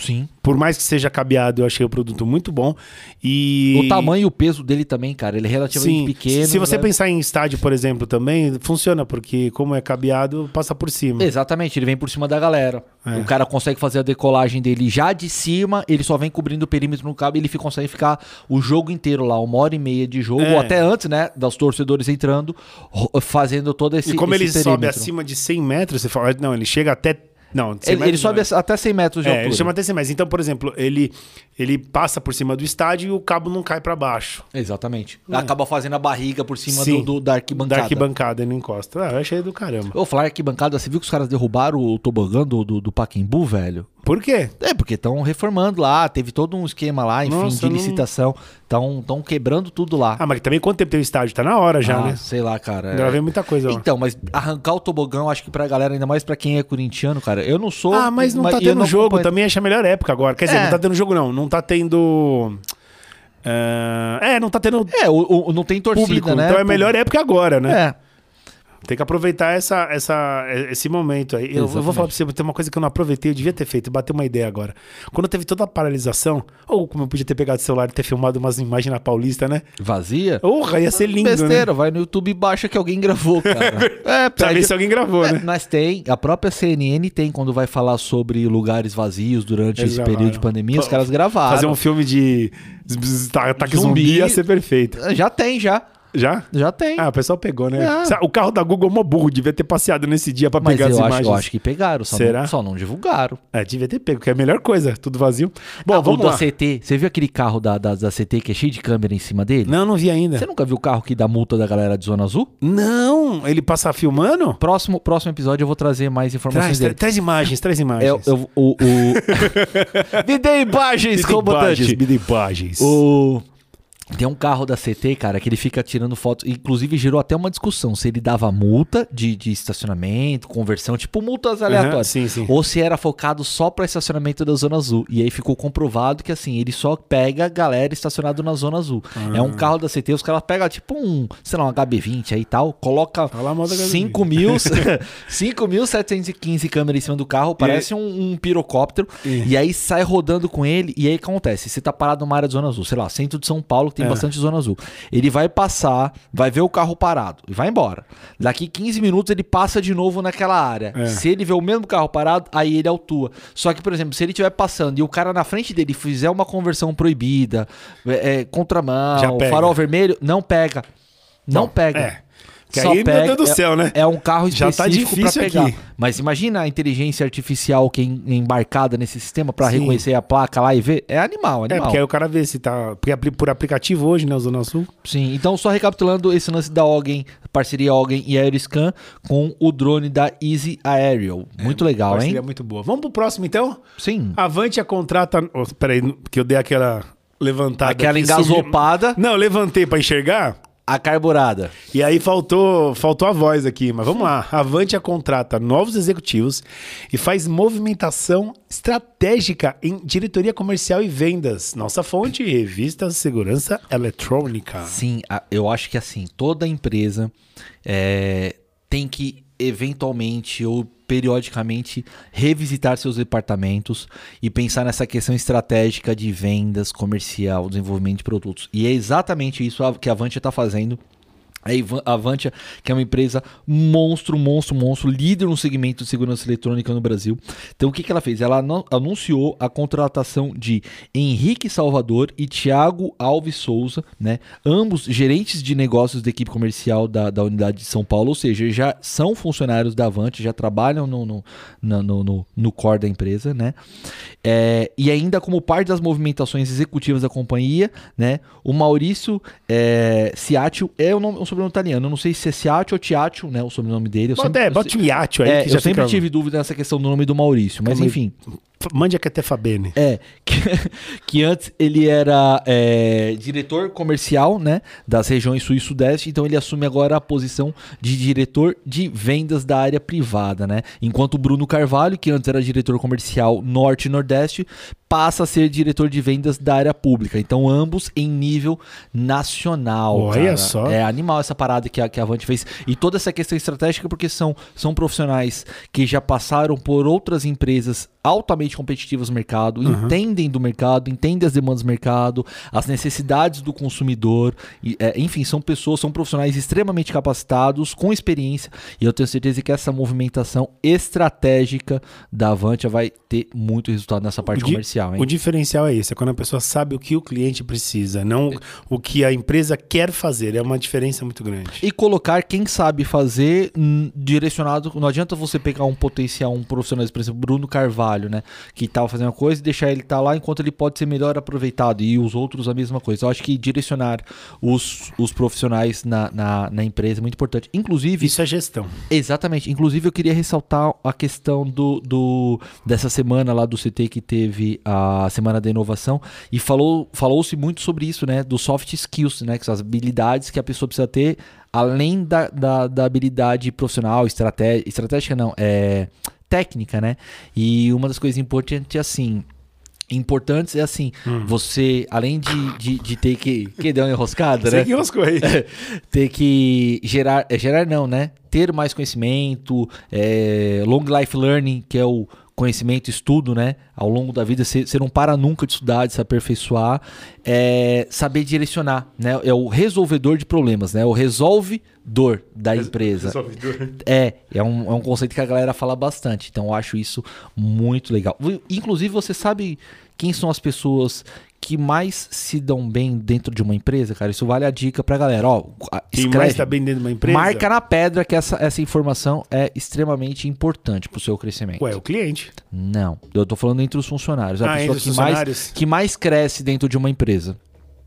Sim. Por mais que seja cabeado, eu achei o produto muito bom. E. O tamanho e o peso dele também, cara. Ele é relativamente Sim. pequeno. Se você né? pensar em estádio, por exemplo, também, funciona, porque como é cabeado, passa por cima. Exatamente, ele vem por cima da galera. É. O cara consegue fazer a decolagem dele já de cima, ele só vem cobrindo o perímetro no cabo e ele consegue ficar o jogo inteiro lá, uma hora e meia de jogo, é. ou até antes, né? Dos torcedores entrando, fazendo todo esse. E como esse ele perímetro. sobe acima de 100 metros, você fala, não, ele chega até não, ele, ele sobe não. até 100 metros de é, altura. Ele chama até 100 metros. Então, por exemplo, ele, ele passa por cima do estádio e o cabo não cai para baixo. Exatamente. É. Acaba fazendo a barriga por cima do, do, da arquibancada. Da arquibancada, ele não encosta. Ah, eu achei do caramba. Eu falar arquibancada, você viu que os caras derrubaram o tobogã do, do, do Paquembu, velho? Por quê? É, porque estão reformando lá, teve todo um esquema lá, enfim, Nossa, de licitação. Estão quebrando tudo lá. Ah, mas também quanto tempo tem o estádio? Tá na hora já, ah, né? Sei lá, cara. Deve é... muita coisa lá. Então, mas arrancar o tobogão, acho que pra galera, ainda mais pra quem é corintiano, cara, eu não sou. Ah, mas não mas, tá tendo jogo, acompanho... também acha a melhor época agora. Quer dizer, é. não tá tendo jogo, não. Não tá tendo. Ah, é, não tá tendo É, o, o- não tem torcida, público, né? então é melhor época agora, né? É. Tem que aproveitar essa, essa, esse momento aí. Eu, eu vou falar pra você, tem uma coisa que eu não aproveitei, eu devia ter feito, bater uma ideia agora. Quando teve toda a paralisação, ou como eu podia ter pegado o celular e ter filmado umas imagens na Paulista, né? Vazia? Porra, ia ser lindo, né? Besteira, vai no YouTube e baixa que alguém gravou, cara. é, Pra ver se alguém gravou, É, né? Mas tem, a própria CNN tem, quando vai falar sobre lugares vazios durante Eles esse período de gravaram. pandemia, os caras gravaram. Fazer um filme de ataque zumbi. Zumbi. ia ser perfeito. Já tem, já. Já? Já tem. Ah, o pessoal pegou, né? Ah. O carro da Google é mó burro, devia ter passeado nesse dia pra mas pegar as acho, imagens. eu acho que pegaram, só, Será? Não, só não divulgaram. É, devia ter pego, que é a melhor coisa, tudo vazio. Bom, Ah, o vamos da lá. CT, você viu aquele carro da, da, da CT que é cheio de câmera em cima dele? Não, não vi ainda. Você nunca viu o carro que dá multa da galera de Zona Azul? Não, ele passa filmando? Próximo, próximo episódio eu vou trazer mais informações Traz, tra- dele. traz imagens, traz É, imagens. eu- o, o... Me dê imagens, comandante. Me dê imagens. O... Tem um carro da CT, cara, que ele fica tirando fotos. Inclusive, gerou até uma discussão se ele dava multa de, de estacionamento, conversão, tipo multas aleatórias. sim, sim. Ou se era focado só para estacionamento da Zona Azul. E aí ficou comprovado que, assim, ele só pega galera estacionada na Zona Azul. É Ah. um carro da CT, os caras pegam tipo um, sei lá, um HB20 aí e tal, coloca Fala mal da HB20. 5 mil, 5.715 câmeras em cima do carro, parece um, um pirocóptero, E- e aí sai rodando com ele, e aí acontece, você tá parado numa área de Zona Azul, sei lá, centro de São Paulo, que tem É. bastante Zona Azul. Ele vai passar, vai ver o carro parado e vai embora. Daqui 15 minutos ele passa de novo naquela área. É. Se ele vê o mesmo carro parado, aí ele autua. Só que, por exemplo, se ele estiver passando e o cara na frente dele fizer uma conversão proibida, é, é, contramão, farol vermelho, não pega. Não, pega. É. Que Só aí, pega- meu Deus do é- céu, né? É um carro Já específico tá pra difícil pegar. aqui. Mas imagina a inteligência artificial que é em- embarcada nesse sistema Sim. reconhecer a placa lá e ver. É animal, É, animal. porque aí o cara vê se tá. Porque por aplicativo hoje, né? O Zona Sul. Sim, então só recapitulando esse lance da Oggen, parceria Oggen e Aeroscan com o drone da Easy Aerial. Muito legal, Parceria hein? muito boa. Vamos pro próximo, então? Sim. Avante a contrata. Oh, peraí, que eu dei aquela levantada. Aquela aqui, engasopada, subi- Não, eu levantei pra enxergar. A carburada. E aí faltou, faltou a voz aqui, mas vamos lá. Avante a contrata novos executivos e faz movimentação estratégica em diretoria comercial e vendas. Nossa fonte, revista Segurança Eletrônica. Sim, eu acho que assim, toda empresa é, tem que eventualmente ou periodicamente revisitar seus departamentos e pensar nessa questão estratégica de vendas, comercial, desenvolvimento de produtos. E é exatamente isso que a Avantia está fazendo. A Avantia, que é uma empresa monstro, monstro, monstro, líder no segmento de segurança eletrônica no Brasil. Então, o que, que ela fez? Ela anu- anunciou a contratação de Henrique Salvador e Thiago Alves Souza, né? Ambos gerentes de negócios da equipe comercial da, da unidade de São Paulo, ou seja, já são funcionários da Avantia, já trabalham no, no, no, no, no core da empresa, né? É, e ainda como parte das movimentações executivas da companhia, né? O Maurício é, é o nome, sobrenome italiano. Eu não sei se é Ciaccio ou Tiaccio, né? O sobrenome dele. Eu Bota, sempre, é, bota aí é, que eu sempre tive dúvida nessa questão do nome do Maurício, mas Calma enfim. Mande aqui até Fabene. É, que, que antes ele era é, diretor comercial, né, das regiões sul e sudeste, então ele assume agora a posição de diretor de vendas da área privada, né? Enquanto o Bruno Carvalho, que antes era diretor comercial norte e nordeste, passa a ser diretor de vendas da área pública. Então ambos em nível nacional. Olha cara. só. É animal essa parada que a, que a Avante fez. E toda essa questão estratégica, porque são, são profissionais que já passaram por outras empresas altamente competitivas no mercado, entendem do mercado, entendem as demandas do mercado, as necessidades do consumidor. E, é, enfim, são pessoas, são profissionais extremamente capacitados, com experiência. E eu tenho certeza que essa movimentação estratégica da Avantia vai ter muito resultado nessa parte O comercial. Hein? O diferencial é esse, é quando a pessoa sabe o que o cliente precisa, não o que a empresa quer fazer. É uma diferença muito grande. E colocar quem sabe fazer hum, direcionado. Não adianta você pegar um potencial, um profissional, por exemplo, Bruno Carvalho, né? Que tava fazendo uma coisa e deixar ele estar lá enquanto ele pode ser melhor aproveitado. E os outros a mesma coisa. Eu acho que direcionar os, os profissionais na, na, na empresa é muito importante. Inclusive, Isso é gestão. Exatamente. Inclusive, eu queria ressaltar a questão do, do dessa semana lá do CT que teve a Semana da Inovação e falou falou-se muito sobre isso, né? Dos soft skills, né? Que são as habilidades que a pessoa precisa ter além da, da, da habilidade profissional, estratégia, estratégica não, é técnica, né? E uma das coisas importantes é assim, importantes é assim, você, além de, de, de ter que. Que deu uma enroscada, né? que roscou aí. ter que gerar. é, gerar não, né? Ter mais conhecimento, é, long life learning, que é o conhecimento, estudo, né? Ao longo da vida, você você não para nunca de estudar, de se aperfeiçoar. É, saber direcionar, né? É o resolvedor de problemas, né? O resolvedor da empresa. Resolvedor. É, é um, é um conceito que a galera fala bastante. Então eu acho isso muito legal. Inclusive, você sabe quem são as pessoas que mais se dão bem dentro de uma empresa, cara? Isso vale a dica pra galera. Ó, a- Quem escreve, mais tá bem dentro de uma empresa? marca na pedra que essa, essa informação é extremamente importante pro seu crescimento. Ué, o cliente. Não, eu tô falando entre os funcionários. A Ah, pessoa entre os que mais, funcionários. que mais cresce dentro de uma empresa.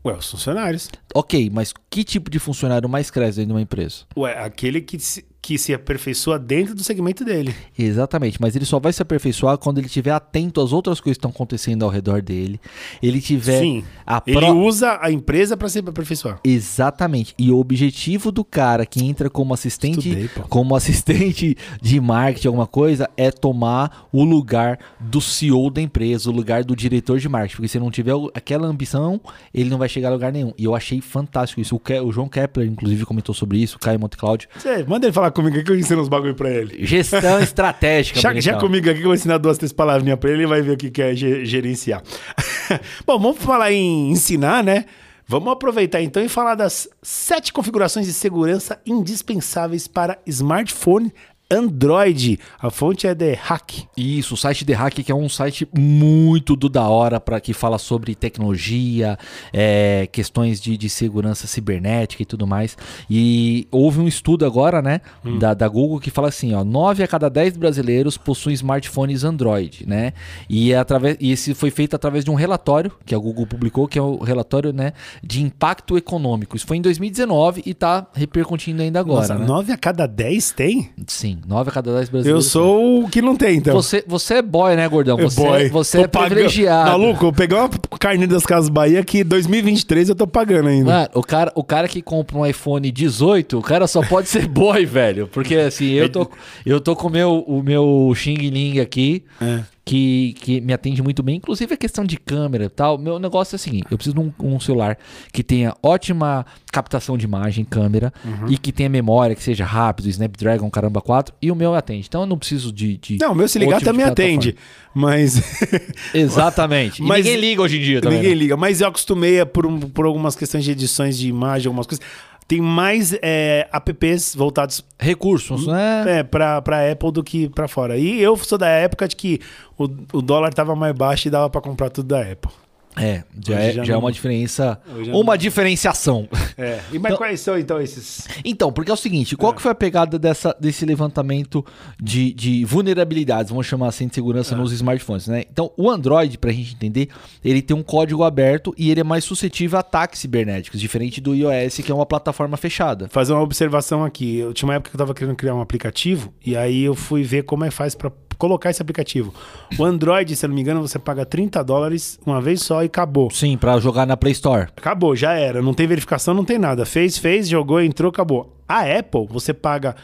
Ué, os funcionários. Ok, mas que tipo de funcionário mais cresce dentro de uma empresa? Ué, aquele que se, que se aperfeiçoa dentro do segmento dele. Exatamente, mas ele só vai se aperfeiçoar quando ele estiver atento às outras coisas que estão acontecendo ao redor dele. Ele tiver Sim. a Ele pró- usa a empresa pra se aperfeiçoar. Exatamente. E o objetivo do cara que entra como assistente, Estudei, como assistente de marketing, alguma coisa, é tomar o lugar do CEO da empresa, o lugar do diretor de marketing. Porque se não tiver aquela ambição, ele não vai chegar a lugar nenhum. E eu achei fantástico isso. O, Ke- o João Kepler, inclusive, comentou sobre isso, o Caio Montecláudio. Cê, manda ele falar comigo aqui que eu ensino uns bagulho pra ele. Gestão estratégica. Já, já comigo aqui que eu vou ensinar duas, três palavrinhas pra ele e vai ver o que que é ge- gerenciar. Bom, vamos falar em ensinar, né? Vamos aproveitar então e falar das sete configurações de segurança indispensáveis para smartphone Android. A fonte é The Hack. Isso, o site The Hack, que é um site muito do da hora para que fala sobre tecnologia, é, questões de, de segurança cibernética e tudo mais. E houve um estudo agora, né, da, da Google que fala assim, ó, 9 a cada 10 brasileiros possuem smartphones Android, né? E, é através, e esse foi feito através de um relatório que a Google publicou, que é o relatório, né, de impacto econômico. Isso foi em 2019 e tá repercutindo ainda agora, Nossa, né? nove a cada dez tem? Sim, 9 a cada 10 Eu brasileiros. sou o que não tem, então. Você, você é boy, né, gordão? Você, Boy, você tô é pagando- privilegiado. Maluco, eu peguei uma carne das Casas Bahia que 2023 eu tô pagando ainda. Mano, o cara, o cara que compra um iPhone 18, o cara só pode ser boy, velho. Porque assim, eu tô, eu tô com o meu, o meu Xing Ling aqui, É. que, que me atende muito bem. Inclusive a questão de câmera e tal. Meu negócio é o seguinte: eu preciso de um, um celular que tenha ótima captação de imagem, câmera, Uhum. e que tenha memória, que seja rápido, Snapdragon, caramba, 4, e o meu atende. Então eu não preciso de. de Não, o meu se ligar outro tipo de também atende. Mas. Exatamente. E Mas- ninguém liga hoje em dia também. Ninguém né? liga. Mas eu acostumei por, por algumas questões de edições de imagem, algumas coisas. Tem mais é, apps voltados Recursos, né? é, pra, pra Apple do que pra fora. E eu sou da época de que o, o dólar tava mais baixo e dava pra comprar tudo da Apple. É, já, é, já já é não- uma diferença. Uma diferenciação. É. E, mas Então- quais são então esses? Então, porque é o seguinte, qual que foi a pegada dessa, desse levantamento de, de vulnerabilidades, vamos chamar assim, de segurança nos smartphones, né? Então, o Android, pra gente entender, ele tem um código aberto e ele é mais suscetível a ataques cibernéticos, diferente do iOS, que é uma plataforma fechada. Fazer uma observação aqui. Eu tinha uma época que eu tava querendo criar um aplicativo e aí eu fui ver como é que faz pra colocar esse aplicativo. O Android, se eu não me engano, você paga 30 dólares uma vez só e acabou. Sim, pra jogar na Play Store. Acabou, já era. Não tem verificação, não tem nada. Fez, fez, jogou, entrou, acabou. A Apple, você paga,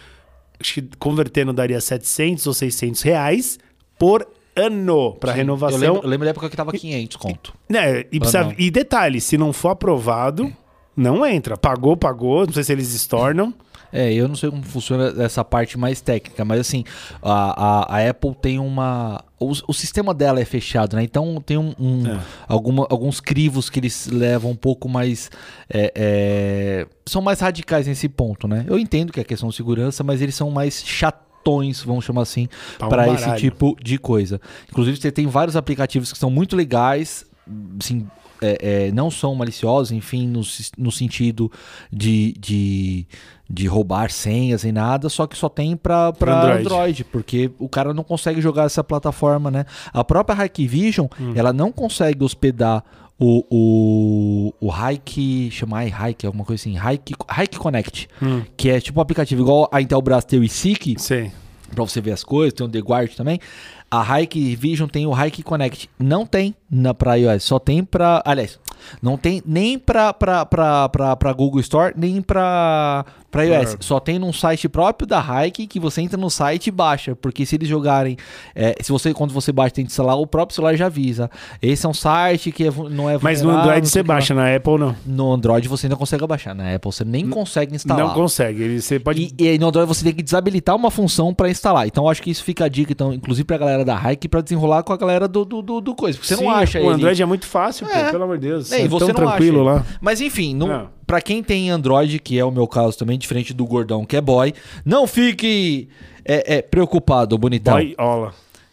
acho que convertendo daria 700 ou 600 reais por ano para Eu renovação. lembro, eu lembro da época que tava 500 conto. Né, e, precisa- e detalhe, se não for aprovado, não entra. Pagou, pagou. Não sei se eles estornam. É, eu não sei como funciona essa parte mais técnica, mas assim, a, a, a Apple tem uma. O, o sistema dela é fechado, né? Então tem um, um- É. alguma- alguns crivos que eles levam um pouco mais. é, é, são mais radicais nesse ponto, né? Eu entendo que é questão de segurança, mas eles são mais chatões, vamos chamar assim, um para esse tipo de coisa. Inclusive, você tem vários aplicativos que são muito legais, assim, não são maliciosos, enfim, no, no sentido de, de, de roubar senhas e nada, só que só tem para Android. Android. porque o cara não consegue jogar essa plataforma, né? A própria Hikvision, Hum. ela não consegue hospedar o, o, o Hike, chama Hike, alguma coisa assim, Hike, Hike Connect, Hum. que é tipo um aplicativo igual a Intelbras tem o Sei. Pra você ver as coisas, tem o The Guard também. A Hike Vision tem o Hike Connect. Não tem na pra iOS, só tem pra. Aliás, não tem nem pra, pra Google Store, nem pra, Pra iOS. É. Só tem num site próprio da Hike que você entra no site e baixa. Porque se eles jogarem. é, se você, quando você baixa, tem que instalar, o próprio celular já avisa. Esse é um site que é não é Mas no Android você o lá. baixa, na Apple não. No Android você ainda consegue baixar. Na Apple você nem consegue instalar. Não consegue. Ele- Você pode. E, e aí no Android você tem que desabilitar uma função pra instalar. Então acho que isso fica a dica, então, inclusive pra galera da Hike, pra desenrolar com a galera do, do, do, do coisa. Porque você Sim, não acha O ele. Android é muito fácil, pô, É. pelo amor de Deus. É, É você tão tranquilo acha lá. Mas enfim, não, Não. Pra quem tem Android, que é o meu caso também, diferente do gordão que é boy, não fique é, é, preocupado, bonitão. Boy.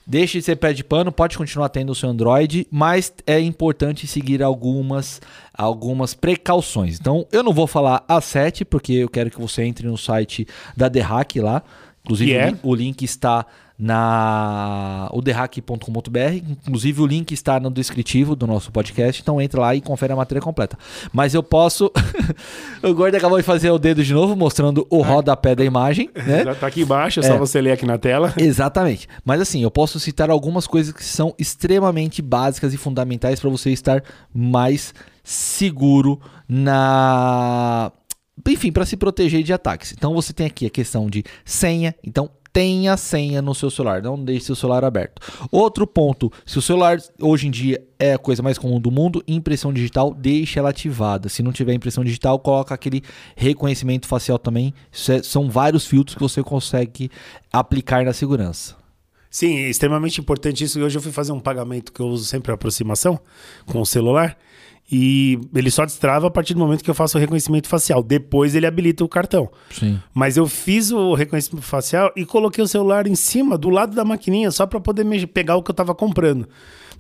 Deixe de ser pé de pano, pode continuar tendo o seu Android, mas é importante seguir algumas, algumas precauções. Então, eu não vou falar a 7, porque eu quero que você entre no site da The Hack lá. Inclusive, Que o, é? lin- o link está na oderhack.com.br. Inclusive, o link está no descritivo do nosso podcast. Então, entra lá e confere a matéria completa. Mas eu posso. o Gordo acabou de fazer o dedo de novo, mostrando o rodapé da imagem, né? Já tá aqui embaixo, é só É. você ler aqui na tela. Exatamente. Mas assim, eu posso citar algumas coisas que são extremamente básicas e fundamentais para você estar mais seguro na. Enfim, para se proteger de ataques. Então você tem aqui a questão de senha. Então tenha senha no seu celular, não deixe seu celular aberto. Outro ponto, se o celular hoje em dia é a coisa mais comum do mundo, impressão digital, deixe ela ativada. Se não tiver impressão digital, coloca aquele reconhecimento facial também. É- são vários filtros que você consegue aplicar na segurança. Sim, é extremamente importante isso. Hoje eu fui fazer um pagamento que eu uso sempre a aproximação com o celular. E ele só destrava a partir do momento que eu faço o reconhecimento facial. Depois ele habilita o cartão. Sim. Mas eu fiz o reconhecimento facial e coloquei o celular em cima, do lado da maquininha, só para poder pegar o que eu tava comprando.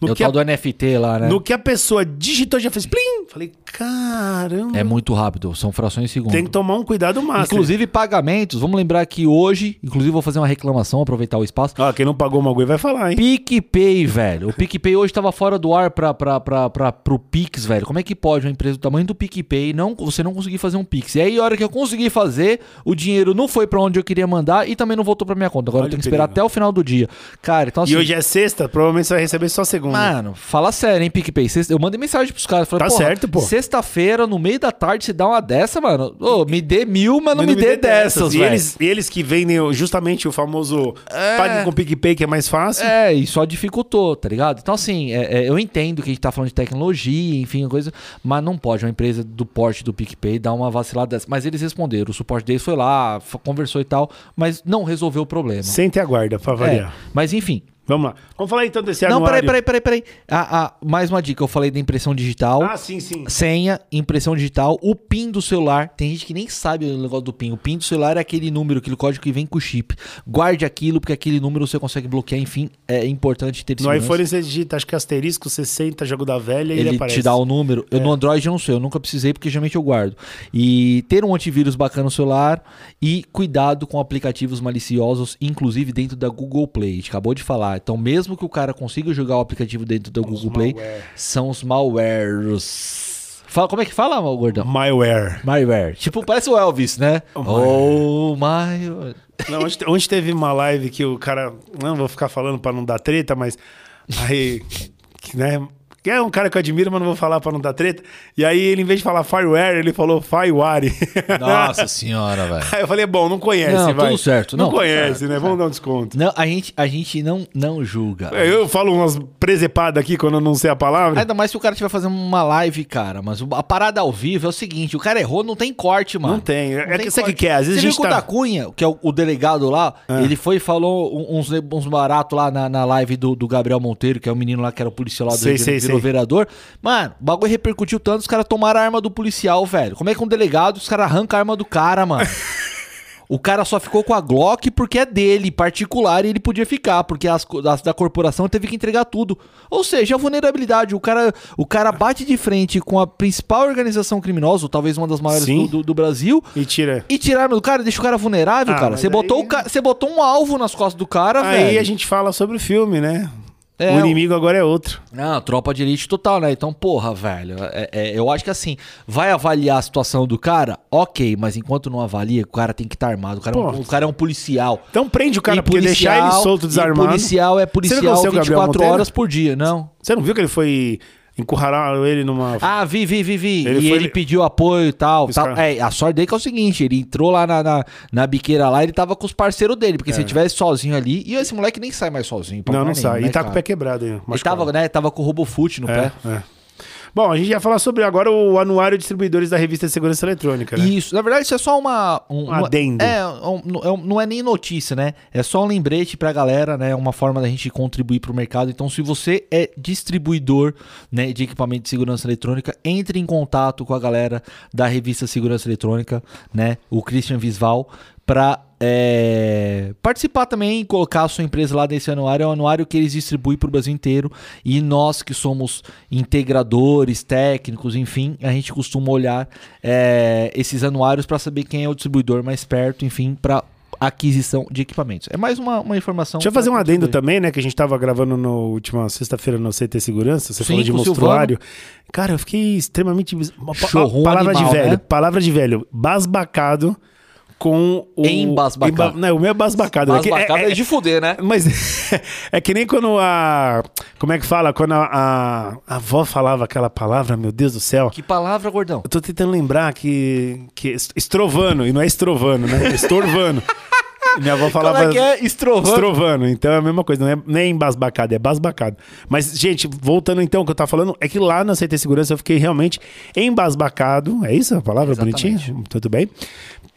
No É o que, a, tal do NFT lá, né? no que a pessoa digitou, já fez plim! Falei, caramba. É muito rápido, são frações de segundo. Tem que tomar um cuidado máximo. Inclusive pagamentos, vamos lembrar que hoje, inclusive vou fazer uma reclamação, aproveitar o espaço. Ó, quem não pagou uma vai falar, hein? PicPay, velho. O PicPay hoje tava fora do ar pra, pra, pra, pra, pro Pix, velho. Como é que pode uma empresa do tamanho do PicPay não, você não conseguir fazer um Pix? E aí, a hora que eu consegui fazer, o dinheiro não foi pra onde eu queria mandar e também não voltou pra minha conta. Agora Olha eu tenho que esperar perigo. até o final do dia. Cara, então assim... E hoje é sexta, provavelmente você vai receber só segunda. Mano, fala sério, hein, PicPay. Sexta- Eu mandei mensagem pros caras. Falei, Tá "Porra, certo, pô." Sexta-feira, no meio da tarde, você dá uma dessa, mano. Ô, me dê mil, mas não, Mas me, dê dessas, E velho. eles, eles que vendem justamente o famoso pague com PicPay, que é mais fácil. É, e só dificultou, tá ligado? Então, assim, é- é, eu entendo que a gente tá falando de tecnologia, enfim, coisa, mas não pode uma empresa do porte do PicPay dar uma vacilada dessa. Mas eles responderam, o suporte deles foi lá, conversou e tal, mas não resolveu o problema. Sente e aguarda, pra É, variar. mas enfim. Vamos lá. Vamos falar então desse Não, peraí, anuário. peraí, peraí, peraí. Ah, ah, mais uma dica, eu falei da impressão digital. Ah, sim, sim. Senha, impressão digital, o PIN do celular. Tem gente que nem sabe o negócio do PIN. O PIN do celular é aquele número, aquele código que vem com o chip. Guarde aquilo, porque aquele número você consegue bloquear. Enfim, é importante ter No iPhone você digita, acho que asterisco 60, jogo da velha, e ele, ele aparece. te dá o número. Eu É. no Android eu não sei, eu nunca precisei porque geralmente eu guardo. E ter um antivírus bacana no celular e cuidado com aplicativos maliciosos, inclusive dentro da Google Play. A gente acabou de falar. Então, mesmo que o cara consiga jogar o aplicativo dentro da Google Play, malware. são os malwares. Fala, como é que fala, gordão? Malware. Malware. Tipo, parece o Elvis, né? Oh, my. Não, ontem, ontem teve uma live que o cara. Não vou ficar falando pra não dar treta, mas. Aí. né? Que É um cara que eu admiro, mas não vou falar pra não dar treta. E aí, ele, em vez de falar Fireware, ele falou Fireware. Nossa senhora, velho. Aí eu falei, bom, não conhece, Não, vai. tudo certo. Não, Não, conhece, certo, né? Vamos dar um desconto. Não, a gente, a gente não, não julga. É, Eu falo umas presepadas aqui quando eu não sei a palavra. Ainda mais se o cara estiver fazendo uma live, cara. Mas o- a parada ao vivo é o seguinte: o cara errou, não tem corte, mano. Não tem. É que sabe o corte. que que é? Às vezes Você a viu gente que o tá- da Cunha, que é o, o delegado lá, Ah. ele foi e falou uns, uns baratos lá na, na live do, do Gabriel Monteiro, que é o menino lá que era o policial lá do Sei, sei, virou sei. vereador. Mano, o bagulho repercutiu tanto, os caras tomaram a arma do policial, velho. Como é que um delegado, os caras arrancam a arma do cara, mano? O cara só ficou com a Glock porque é dele, particular, e ele podia ficar, porque as, as da corporação teve que entregar tudo. Ou seja, a vulnerabilidade. O cara, o cara bate de frente com a principal organização criminosa, ou talvez uma das maiores do, do- do Brasil, E tira. e tirar arma do cara, deixa o cara vulnerável, Ah, cara. Você botou, aí- o ca- você botou um alvo nas costas do cara, Aí velho. a gente fala sobre o filme, né? É, o inimigo agora é outro. Não, tropa de elite total, né? Então, porra, velho. é- é- eu acho que assim, vai avaliar a situação do cara, ok, mas enquanto não avalia, o cara tem que estar armado. O cara, é um- o cara é um policial. Então prende o cara, E porque deixar ele policial- solto, desarmado. policial é policial conheceu o Gabriel 24 Monteiro? horas por dia, não? Você não viu que ele foi Encurralaram ele numa. Ah, vi, vi, vi, vi. Ele e foi- ele pediu apoio e tal. Tal. É, a sorte dele que é o seguinte, ele entrou lá na, na, na biqueira lá, ele tava com os parceiros dele, porque se ele tivesse sozinho ali, e esse moleque nem sai mais sozinho. pra não, lugar não sai. nenhum, E né, tá com cara? o pé quebrado aí. Ele machucado. tava, né, tava com o RoboFoot no É, pé. é. Bom, a gente ia falar sobre agora o anuário de distribuidores da revista de segurança eletrônica, né? Isso, na verdade, isso é só uma. Um, Um adendo. É, um- é um- não é nem notícia, né? É só um lembrete pra galera, né? Uma forma da gente contribuir pro mercado. Então, se você é distribuidor né, de equipamento de segurança eletrônica, entre em contato com a galera da revista Segurança Eletrônica, né? O Christian Visval, pra. é, participar também, colocar a sua empresa lá nesse anuário, é um anuário que eles distribuem para o Brasil inteiro e nós que somos integradores, técnicos, enfim, a gente costuma olhar é, esses anuários para saber quem é o distribuidor mais perto, enfim, para aquisição de equipamentos. É mais uma, uma informação. Deixa eu fazer um adendo também, né? Que a gente tava gravando na última sexta-feira no CT Segurança. Você Sim, falou de monstruário. Cara, eu fiquei extremamente. Showroom palavra animal, de velho. né? Palavra de velho. Basbacado com o. Embasbacado. Emba- Não, o meu é basbacado. Mas É que- bacana é- é de fuder, né? Mas é que nem quando a. Como é que fala? Quando a, a, a avó falava aquela palavra, meu Deus do céu. Que palavra, gordão. Eu tô tentando lembrar que. que estrovano, e não é estrovano, né? Estorvano. Minha avó falava. Como é que é? Estrovando. Estrovano, então é a mesma coisa, não é nem embasbacado, é basbacado. Mas, gente, voltando então ao que eu tava falando, é que lá na CT Segurança eu fiquei realmente embasbacado. É isso a palavra Exatamente. bonitinha? Tudo bem?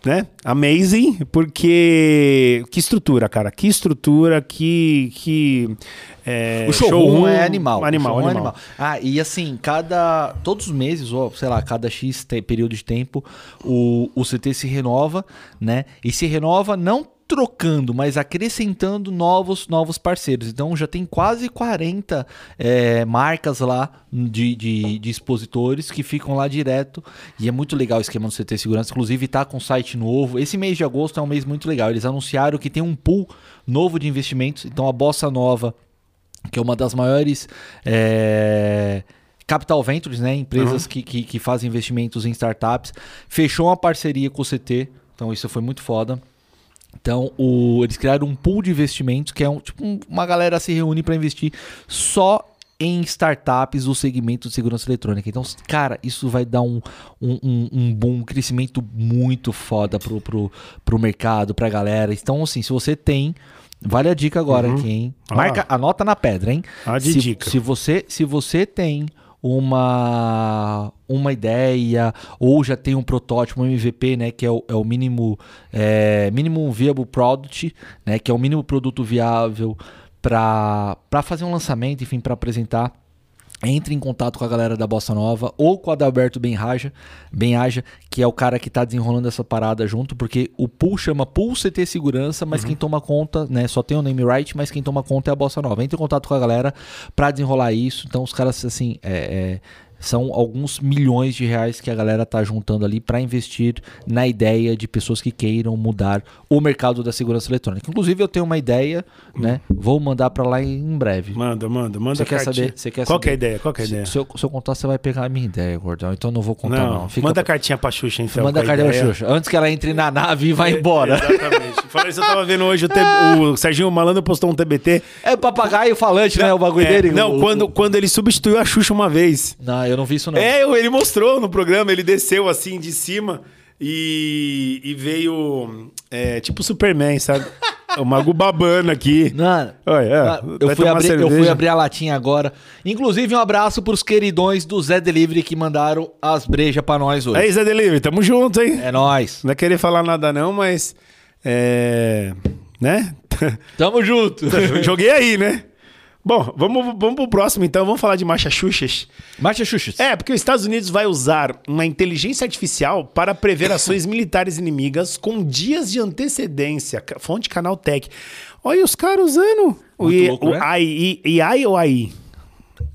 Né? Amazing, porque. Que estrutura, cara. Que estrutura, que. que é, O showroom, é animal. Animal, O showroom é animal. Ah, e assim, cada. Todos os meses, ou sei lá, cada X período de tempo, o, o CT se renova, né? E se renova não trocando, mas acrescentando novos, novos parceiros. Então já tem quase 40 é, marcas lá de, de, de expositores que ficam lá direto. E é muito legal o esquema do CT Segurança. Inclusive tá com site novo. Esse mês de agosto é um mês muito legal. Eles anunciaram que tem um pool novo de investimentos. Então a Bossa Nova que é uma das maiores é, capital ventures, né? Empresas que, que, que fazem investimentos em startups. Fechou uma parceria com o CT, então isso foi muito foda. Então, o- eles criaram um pool de investimentos, que é um, tipo, um- uma galera se reúne para investir só em startups do segmento de segurança eletrônica. Então, cara, isso vai dar um, um, um, um boom, um crescimento muito foda pro, pro, pro mercado, pra galera. Então, assim, se você tem. Vale a dica agora aqui, hein? Ah. Marca, anota na pedra, hein? Ah, de se, dica. Se você, se você tem uma, uma ideia ou já tem um protótipo, um MVP, né, que é o, é o mínimo é, minimum viable product, né, que é o mínimo produto viável para fazer um lançamento, enfim, para apresentar. Entre em contato com a galera da Bossa Nova ou com a Adalberto Benhaja, Benhaja, que é o cara que tá desenrolando essa parada junto, porque o pool chama Pool CT Segurança, mas quem toma conta, né, só tem o name right, mas quem toma conta é a Bossa Nova. Entre em contato com a galera pra desenrolar isso. Então os caras, assim, é, é, são alguns milhões de reais que a galera tá juntando ali pra investir na ideia de pessoas que queiram mudar o mercado da segurança eletrônica. Inclusive eu tenho uma ideia, né, vou mandar pra lá em breve. Manda, manda, manda Você quer cartinha. saber? Você quer Qual saber? é a ideia? Qual que é a Se, ideia? se eu, se eu contar, você vai pegar a minha ideia, gordão. Então não vou contar, não. Não, Fica manda a cartinha pra Xuxa, então. manda a carteira ideia. Xuxa. Antes que ela entre na nave e vá embora. Exatamente. Fala isso, eu tava vendo hoje o, T- o Serginho Malandro postou um TBT. É papagaio falante, né? O bagulho É, dele. não, O- quando, o- quando ele substituiu a Xuxa uma vez. Não, eu não vi isso, não. É, ele mostrou no programa, ele desceu assim de cima e, e veio é, tipo Superman, sabe? o Mago babando aqui. Não, Olha, é, eu, fui abrir, eu fui abrir a latinha agora. Inclusive, um abraço pros queridões do Zé Delivery que mandaram as brejas pra nós hoje. É isso, Zé Delivery, tamo junto, hein? É nóis. Não é querer falar nada não, mas... É... Né? Tamo junto. Joguei aí, né? Bom, vamos, vamos pro próximo então. Vamos falar de marcha Xuxas. Marcha Xuxas. É, porque os Estados Unidos vai usar uma inteligência artificial para prever ações militares inimigas com dias de antecedência. Fonte Canal Tech. Olha os caras usando o, I- louco, o né? AI, AI ou AI?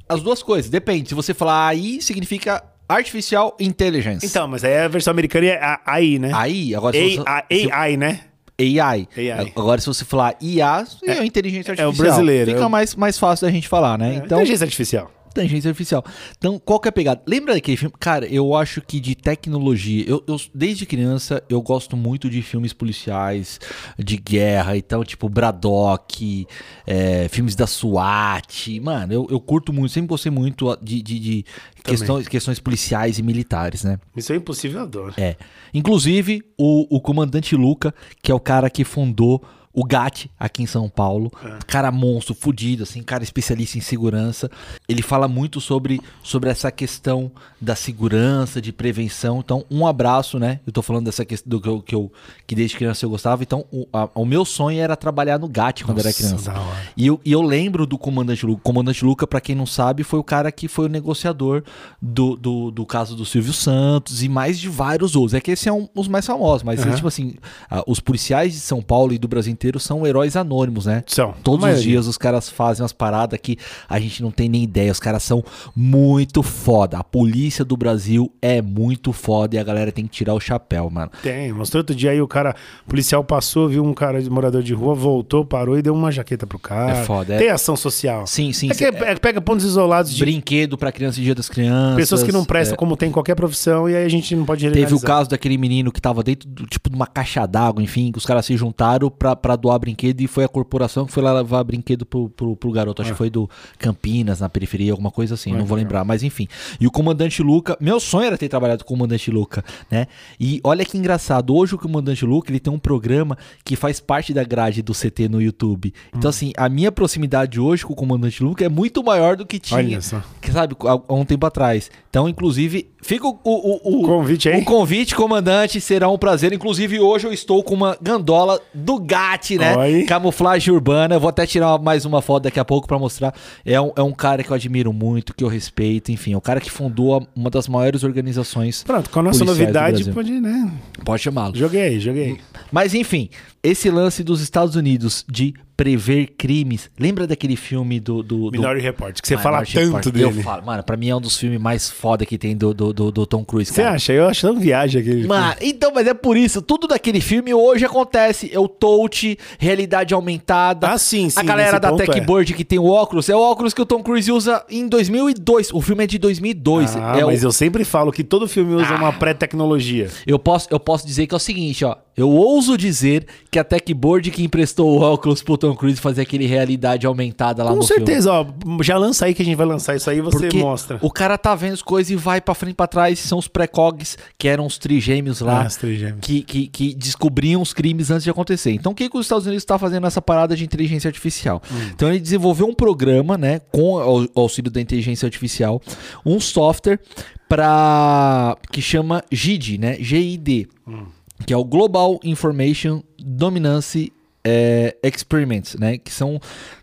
As duas coisas, depende. Se você falar AI, significa Artificial Intelligence. Então, mas aí a versão americana é AI, né? AI, agora se você... AI, AI, né? AI. AI. Agora, se você falar IA, é, inteligência é o artificial. brasileiro, Fica é mais, mais fácil da gente falar, né? então, Inteligência artificial. Inteligência artificial. Então, qual que é a pegada? Lembra daquele filme? Cara, eu acho que de tecnologia, eu, eu- desde criança eu gosto muito de filmes policiais, de guerra, então, tipo, Braddock, é, filmes da SWAT. Mano, eu, eu curto muito, sempre gostei muito de, de, de questões, questões policiais e militares, né? Missão Impossível eu adoro. É. Inclusive, o, o comandante Luca, que é o cara que fundou o GAT aqui em São Paulo, cara monstro, fudido, assim, cara especialista em segurança. Ele fala muito sobre, sobre essa questão da segurança, de prevenção. Então, um abraço, né? Eu tô falando dessa questão do que eu, que, eu, que desde criança eu gostava. Então, o, a- o meu sonho era trabalhar no GAT quando eu era Nossa, criança. E eu, e eu lembro do Comandante Luca. O Comandante Luca, pra quem não sabe, foi o cara que foi o negociador do, do, do caso do Silvio Santos e mais de vários outros. É que esses são os mais famosos, mas Aham. tipo assim, ah, os policiais de São Paulo e do Brasil inteiro são heróis anônimos, né? São. Todos os dias os caras fazem umas paradas que a gente não tem nem ideia. Os caras são muito foda. A polícia do Brasil é muito foda e a galera tem que tirar o chapéu, mano. Tem, mostrou outro dia aí o cara, o policial passou, viu um cara de morador de rua, voltou, parou e deu uma jaqueta pro cara. É foda, é. Tem ação social. Sim, sim. é que sim. é- pega pontos isolados de Brinquedo pra criança e dia das crianças. pessoas que não prestam, é. como tem em qualquer profissão, e aí a gente não pode Teve o caso daquele menino que tava dentro do, tipo de uma caixa d'água, enfim, que os caras se juntaram pra, pra doar brinquedo e foi a corporação que foi lá levar brinquedo pro, pro, pro garoto. Acho que foi do Campinas, na periferia, alguma coisa assim, Ah, não vou lembrar, mas enfim. E o comandante Luca, meu sonho era ter trabalhado com o comandante Luca, né? E olha que engraçado, hoje o comandante Luca, ele tem um programa que faz parte da grade do CT no YouTube. Hum. Então assim, a minha proximidade hoje com o comandante Luca é muito maior do que tinha Olha só. que sabe, há, um tempo atrás. Então, inclusive, fica o, o, o, Convite aí. O convite, comandante, será um prazer. Inclusive, hoje eu estou com uma gandola do GAT, né? Oi. Camuflagem urbana. Eu vou até tirar mais uma foto daqui a pouco pra mostrar. É um, é um cara que eu admiro muito, que eu respeito. Enfim, é o cara que fundou uma das maiores organizações. Pronto, com a nossa novidade, pode, né? Pode chamá-lo. Joguei joguei. Mas enfim, esse lance dos Estados Unidos de prever crimes. Lembra daquele filme do. do, do Minority Report, que você fala Minority tanto Report? dele. Eu falo, mano, pra mim é um dos filmes mais foda que tem do, do, do, do Tom Cruise, Você acha? Eu acho tão viagem aquele Mano, então, mas é por isso, tudo daquele filme hoje acontece. É o touch, realidade aumentada. Ah, sim, sim, A galera da ponto é. Techboard que tem o óculos, é o óculos que o Tom Cruise usa em 2002. O filme é de 2002. Ah, é mas o... eu sempre falo que todo filme usa uma pré-tecnologia. Eu posso, eu posso dizer que é o seguinte, ó. Eu ouso dizer que a Techboard que emprestou o óculos pro Tom Cruise fazer aquele realidade aumentada lá Com no filme. certeza, ó. Já lança aí que a gente vai lançar isso aí você Porque mostra. o cara tá vendo as coisas e vai pra frente e pra trás. São os precogs, que eram os trigêmeos lá. Ah, os trigêmeos. Que, que, que descobriam os crimes antes de acontecer. Então, o que, que os Estados Unidos está fazendo nessa parada de inteligência artificial? Hum. Então, ele desenvolveu um programa, né, com o auxílio da inteligência artificial, um software para que chama GID, né, GID, Hum. Que é o Global Information Dominance é, Experiments, né, que são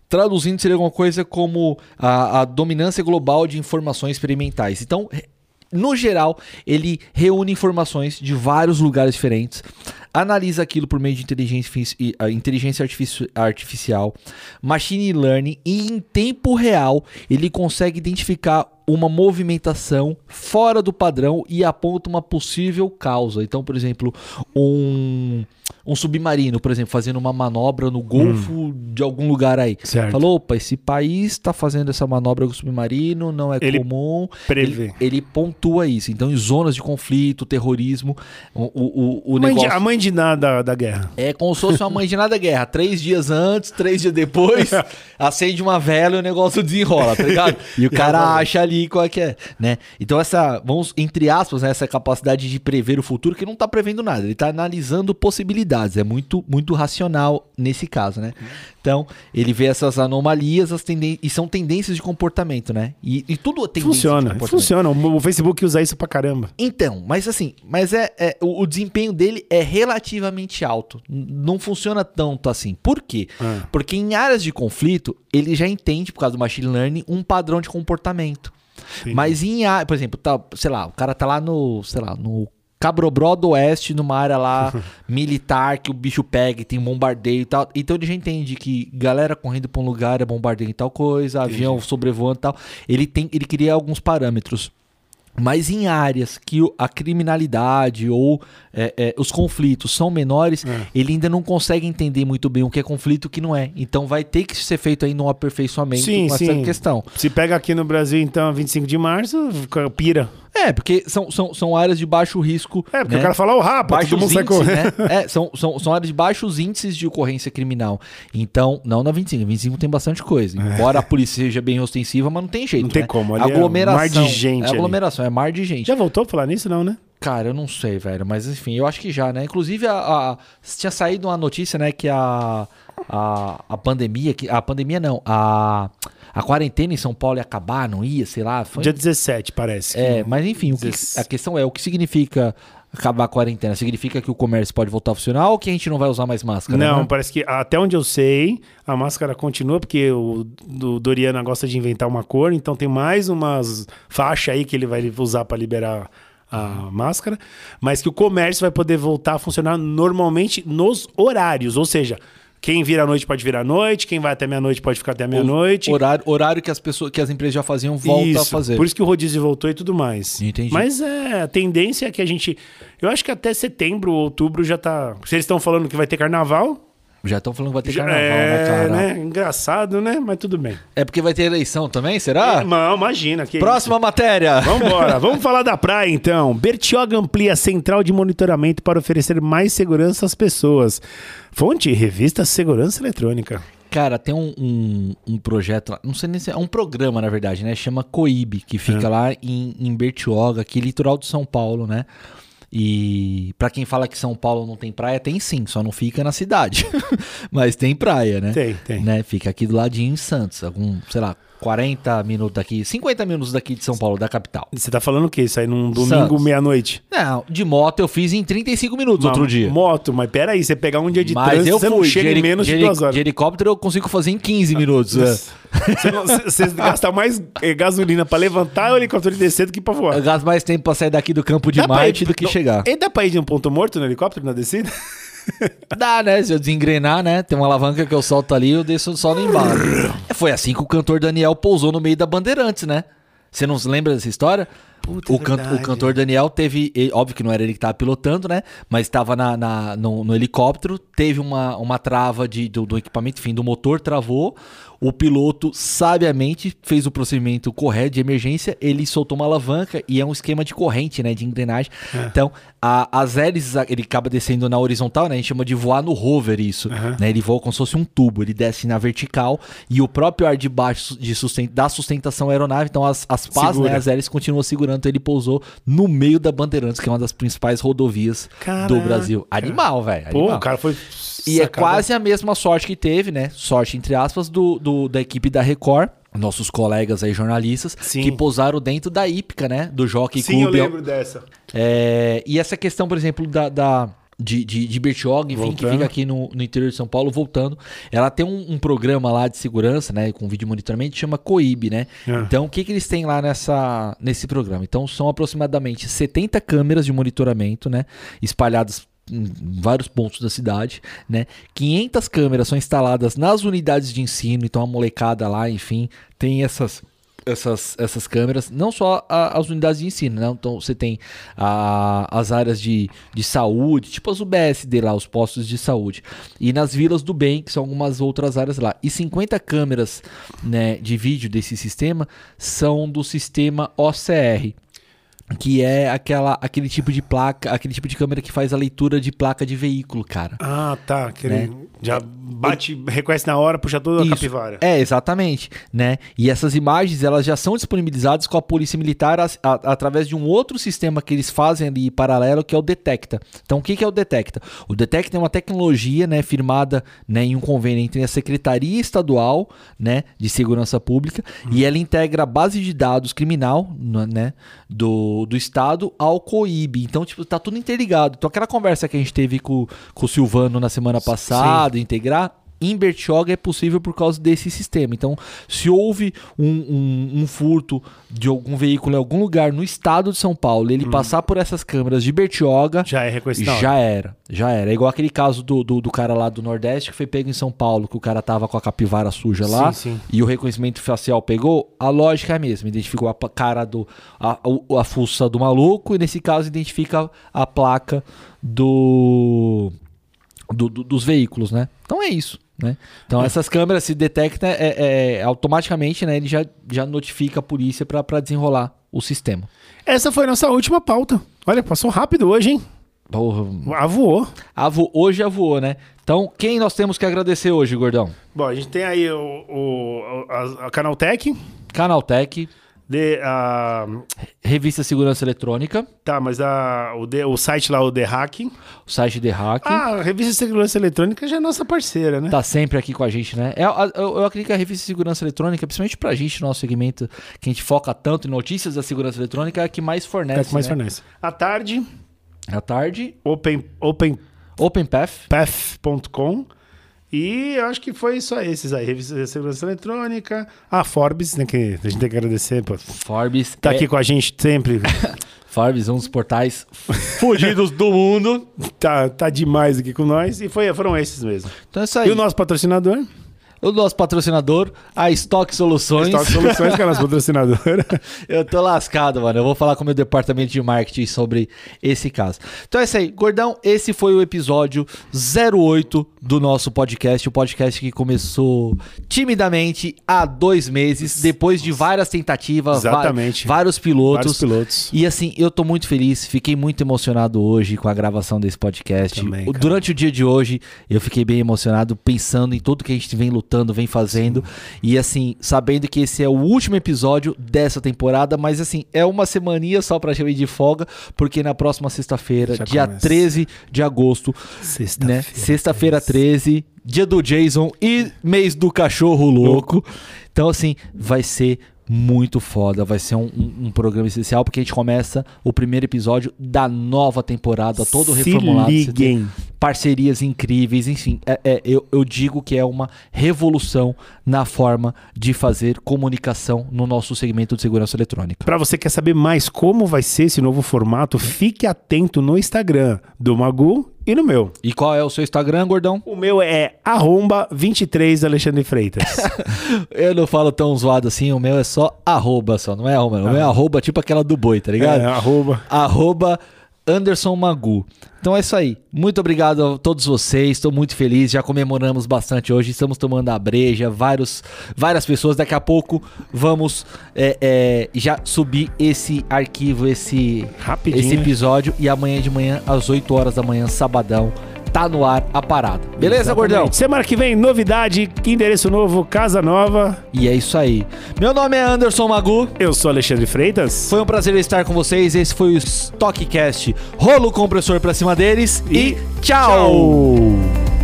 traduzindo seria alguma coisa como a, a dominância global de informações experimentais. Então, no geral, ele reúne informações de vários lugares diferentes, analisa aquilo por meio de inteligência, artifici- inteligência artifici- artificial, machine learning, e em tempo real ele consegue identificar uma movimentação fora do padrão e aponta uma possível causa. Então, por exemplo, um, um submarino, por exemplo, fazendo uma manobra no Golfo de algum lugar aí. Certo. Falou, opa, esse país está fazendo essa manobra com o submarino, não é Ele comum. prevê. Ele, ele pontua isso. Então, em zonas de conflito, terrorismo, o, o, o, o Mãe de- negócio... a mãe de nada da guerra. É como se fosse uma mãe de nada guerra. Três dias antes, três dias depois, acende uma vela e o negócio desenrola, tá ligado? E o cara acha ali qual é que é, né? Então essa, vamos, entre aspas, né, essa capacidade de prever o futuro, que não tá prevendo nada, ele tá analisando possibilidades, é muito, muito racional nesse caso, né? Então, ele vê essas anomalias as tenden e são tendências de comportamento, né? E, e tudo é tendência de Funciona, funciona. O Facebook usa isso pra caramba. Então, mas assim, mas é, é- o, o desempenho dele é relativamente alto. Não funciona tanto assim. Por quê? Ah. Porque em áreas de conflito, ele já entende, por causa do machine learning, um padrão de comportamento. Entendi. Mas em por exemplo, tá, sei lá, o cara tá lá no, sei lá, no Cabrobró do Oeste, numa área lá militar que o bicho pega e tem bombardeio e tal. Então ele já entende que galera correndo pra um lugar é bombardeio em tal coisa, avião sobrevoando e tal. Ele tem, ele cria alguns parâmetros. Mas em áreas que a criminalidade ou é, é, os conflitos são menores, É. ele ainda não consegue entender muito bem o que é conflito e o que não é. Então vai ter que ser feito ainda um aperfeiçoamento Sim, com sim. essa questão. Se pega aqui no Brasil, então, 25 de março, pira. É, porque são, são, são áreas de baixo risco. É, porque né? o cara fala o baixos todo mundo sai correndo. né? É, são, são, são áreas de baixos índices de ocorrência criminal. Então, não na 25. 25 tem bastante coisa. Embora a polícia seja bem ostensiva, mas não tem jeito. É. Não tem né? como, ali é aglomeração. mar de gente É aglomeração, é mar de gente. Já voltou a falar nisso, não, né? Cara, eu não sei, velho. Mas enfim, eu acho que já, né? Inclusive, a, a- tinha saído uma notícia, né, que a, a, a pandemia, que, a pandemia não, a, a quarentena em São Paulo ia acabar, não ia, sei lá. Foi, Dia 17, parece. é, mas enfim, o que- a questão é, o que significa acabar a quarentena? Significa que o comércio pode voltar a funcionar ou que a gente não vai usar mais máscara? Não, né? parece que até onde eu sei, a máscara continua, porque o do Doriana gosta de inventar uma cor, então tem mais umas faixas aí que ele vai usar para liberar a máscara, mas que o comércio vai poder voltar a funcionar normalmente nos horários, ou seja, quem vira à noite pode virar à noite, quem vai até meia-noite pode ficar até meia-noite. Horário, horário que as pessoas, que as empresas já faziam, volta a Isso, fazer. Por isso que o rodízio voltou e tudo mais. Entendi. Mas é, a tendência é que a gente. Eu acho que até setembro, outubro já tá. Se eles estão falando que vai ter carnaval. Já estão falando que vai ter carnaval, é, né, cara? né? Engraçado, né? Mas tudo bem. É porque vai ter eleição também, será? Não, imagina. Que Próxima matéria. isso. Vambora, vamos falar da praia então. Bertioga amplia a central de monitoramento para oferecer mais segurança às pessoas. Fonte, revista Segurança Eletrônica. Cara, tem um, um, um projeto, lá, não sei nem se é um programa, na verdade, né? Chama Coib, que fica lá em, em Bertioga, aqui litoral de São Paulo, né? E pra quem fala que São Paulo não tem praia, tem sim, só não fica na cidade. Mas tem praia, né? Tem, tem. Né? Fica aqui do ladinho em Santos, algum, sei lá, 40 minutos daqui, 50 minutos daqui de São Paulo, da capital. Você tá falando o quê? Isso aí num domingo, meia-noite? Não, de moto eu fiz em 35 minutos outro dia. Moto, mas peraí, você pegar um dia de Mas trânsito, eu você fui. não chega em menos de duas horas. de helicóptero eu consigo fazer em 15 minutos. é. Você, não- você- gasta mais eh, gasolina pra levantar o helicóptero e descer do que pra voar. Eu gasto mais tempo pra sair daqui do campo de Dá Marte ir- do que não, chegar. E dá pra ir de um ponto morto no helicóptero na descida? Dá, né? Se eu desengrenar, né? Tem uma alavanca que eu solto ali e eu desço só no embalo. É, Foi assim que o cantor Daniel pousou no meio da Bandeirantes, né? Você não se lembra dessa história? Puta, o, é can- verdade. o cantor Daniel teve, óbvio que não era ele que tava pilotando, né? Mas estava na, na- no, no helicóptero, teve uma, uma trava de, do, do equipamento, enfim, do motor travou. O piloto sabiamente fez o procedimento correto de emergência, ele soltou uma alavanca e é um esquema de corrente, né? De engrenagem. É. Então, a- as hélices, ele acaba descendo na horizontal, né? A gente chama de voar no rover isso. Né? Ele voa como se fosse um tubo, ele desce na vertical e o próprio ar de baixo de susten da sustentação aeronave, então as, as pás, Segura. né? As hélices continuam segurando, então ele pousou no meio da Bandeirantes, que é uma das principais rodovias do Caraca. Brasil. Animal, velho. Pô, o cara foi. E é quase a mesma sorte que teve, né? Sorte, entre aspas, do, do- da equipe da Record. Nossos colegas aí, jornalistas, Sim. que pousaram dentro da Ípica, né? Do Jockey Sim, eu Clube. lembro dessa. É, e essa questão, por exemplo, da. da- de, de, de Bertioga, enfim, que Voltando. fica aqui no, no interior de São Paulo, voltando. Ela tem um, um programa lá de segurança, né? Com vídeo monitoramento, que chama COIB, né? É. Então, o que, que eles têm lá nessa, nesse programa? Então, são aproximadamente 70 câmeras de monitoramento, né? Espalhadas em vários pontos da cidade, né? 500 câmeras são instaladas nas unidades de ensino, então a molecada lá, enfim, tem essas essas, essas câmeras, não só a- as unidades de ensino, né? Então você tem a- as áreas de, de saúde, tipo as UBSD lá, os postos de saúde. E nas vilas do bem, que são algumas outras áreas lá. E 50 câmeras né, de vídeo desse sistema são do sistema OCR. Que é aquela, aquele tipo de placa, aquele tipo de câmera que faz a leitura de placa de veículo, cara. Ah, tá. Aquele, Né? Já bate, reconhece na hora, puxa toda a Isso. capivara. É, exatamente, né? E essas imagens, elas já são disponibilizadas com a Polícia Militar as- a- através de um outro sistema que eles fazem ali paralelo, que é o Detecta. Então, o que, que é o Detecta? O Detecta é uma tecnologia, né, firmada né, em um convênio entre a Secretaria Estadual, né, de Segurança Pública, e ela integra a base de dados criminal, né, do, do Estado ao COIB. Então, tipo, tá tudo interligado. Então, aquela conversa que a gente teve com, com o Silvano na semana passada, integrar, em Bertioga é possível por causa desse sistema. Então, se houve um, um, um furto de algum veículo em algum lugar no estado de São Paulo, ele passar por essas câmeras de Bertioga, Já é reconhecido. já era, já era. É igual aquele caso do, do, do cara lá do Nordeste que foi pego em São Paulo, que o cara tava com a capivara suja lá Sim, sim. e o reconhecimento facial pegou. A lógica é a mesma. Identificou a cara do. a, a fuça do maluco e nesse caso identifica a placa do. do- do- dos veículos, né? Então é isso. Né? Então essas câmeras se detectam é, é, automaticamente, né? Ele já, já notifica a polícia para desenrolar o sistema. Essa foi a nossa última pauta. Olha, passou rápido hoje, hein? Porra, Ah, voou. Avo, hoje avoou, né? Então, quem nós temos que agradecer hoje, gordão? Bom, a gente tem aí o, o- a, a Canaltech, Canaltech, de, a, Revista Segurança Eletrônica, tá, mas a, o, de- o site lá, o The Hacking. o site The Hack. Ah, a revista segurança eletrônica já é nossa parceira, né? Tá sempre aqui com a gente, né? É, a- eu, eu acredito que a revista Segurança Eletrônica, principalmente pra gente, nosso segmento, que a gente foca tanto em notícias da segurança eletrônica, é a que mais fornece. É a que mais né? fornece. À tarde, À tarde, open, openpath.com. OpenPath. E eu acho que foi só esses aí. Revista de segurança eletrônica. A Forbes, né? Que a gente tem que agradecer. Pô. Forbes. Tá é- aqui com a gente sempre. Forbes, um dos portais fugidos do mundo. tá, tá demais aqui com nós. E foi, foram esses mesmo. Então é isso aí. E o nosso patrocinador? O nosso patrocinador, a Stock Soluções. Stock Soluções, que é a nossa patrocinadora. Eu tô lascado, mano. Eu vou falar com o meu departamento de marketing sobre esse caso. Então é isso aí. Gordão, esse foi o episódio 08 do nosso podcast. O podcast que começou timidamente há dois meses, depois de várias tentativas, va- Exatamente. vários pilotos. Vários pilotos. E assim, eu tô muito feliz, fiquei muito emocionado hoje com a gravação desse podcast. Também. Durante o dia de hoje, eu fiquei bem emocionado pensando em tudo que a gente vem lutando, vem fazendo. E assim, sabendo que esse é o último episódio dessa temporada, mas assim, é uma semaninha só pra gente de folga, porque na próxima sexta-feira, dia começa. 13 de agosto, né? Sexta-feira 13, dia do Jason e mês do cachorro louco. Então, assim, vai ser muito foda. Vai ser um, um- um programa especial, porque a gente começa o primeiro episódio da nova temporada, todo Se reformulado. Liguem. Parcerias incríveis, enfim. é- é- eu, eu digo que é uma revolução na forma de fazer comunicação no nosso segmento de segurança eletrônica. Para você que quer saber mais como vai ser esse novo formato, fique atento no Instagram do Magu e no meu. E qual é o seu Instagram, gordão? O meu é arromba 23 Alexandre Freitas. Eu não falo tão zoado assim, o meu é só arroba só, não é arroba. não. O meu é arroba tipo aquela do boi, tá ligado? é, arroba. arroba Anderson Magu. Então é isso aí. Muito obrigado a todos vocês. Estou muito feliz. Já comemoramos bastante hoje. Estamos tomando a breja. Vários, várias pessoas. Daqui a pouco vamos é, é, já subir esse arquivo, esse, Rapidinho, esse episódio. E amanhã de manhã, às 8 horas da manhã, sabadão, tá no ar a parada. Beleza, gordão? Semana que vem, novidade, endereço novo, casa nova. E é isso aí. Meu nome é Anderson Magu. Eu sou Alexandre Freitas. Foi um prazer estar com vocês. Esse foi o Stockcast. Rolo compressor pra cima deles e, E tchau. Tchau.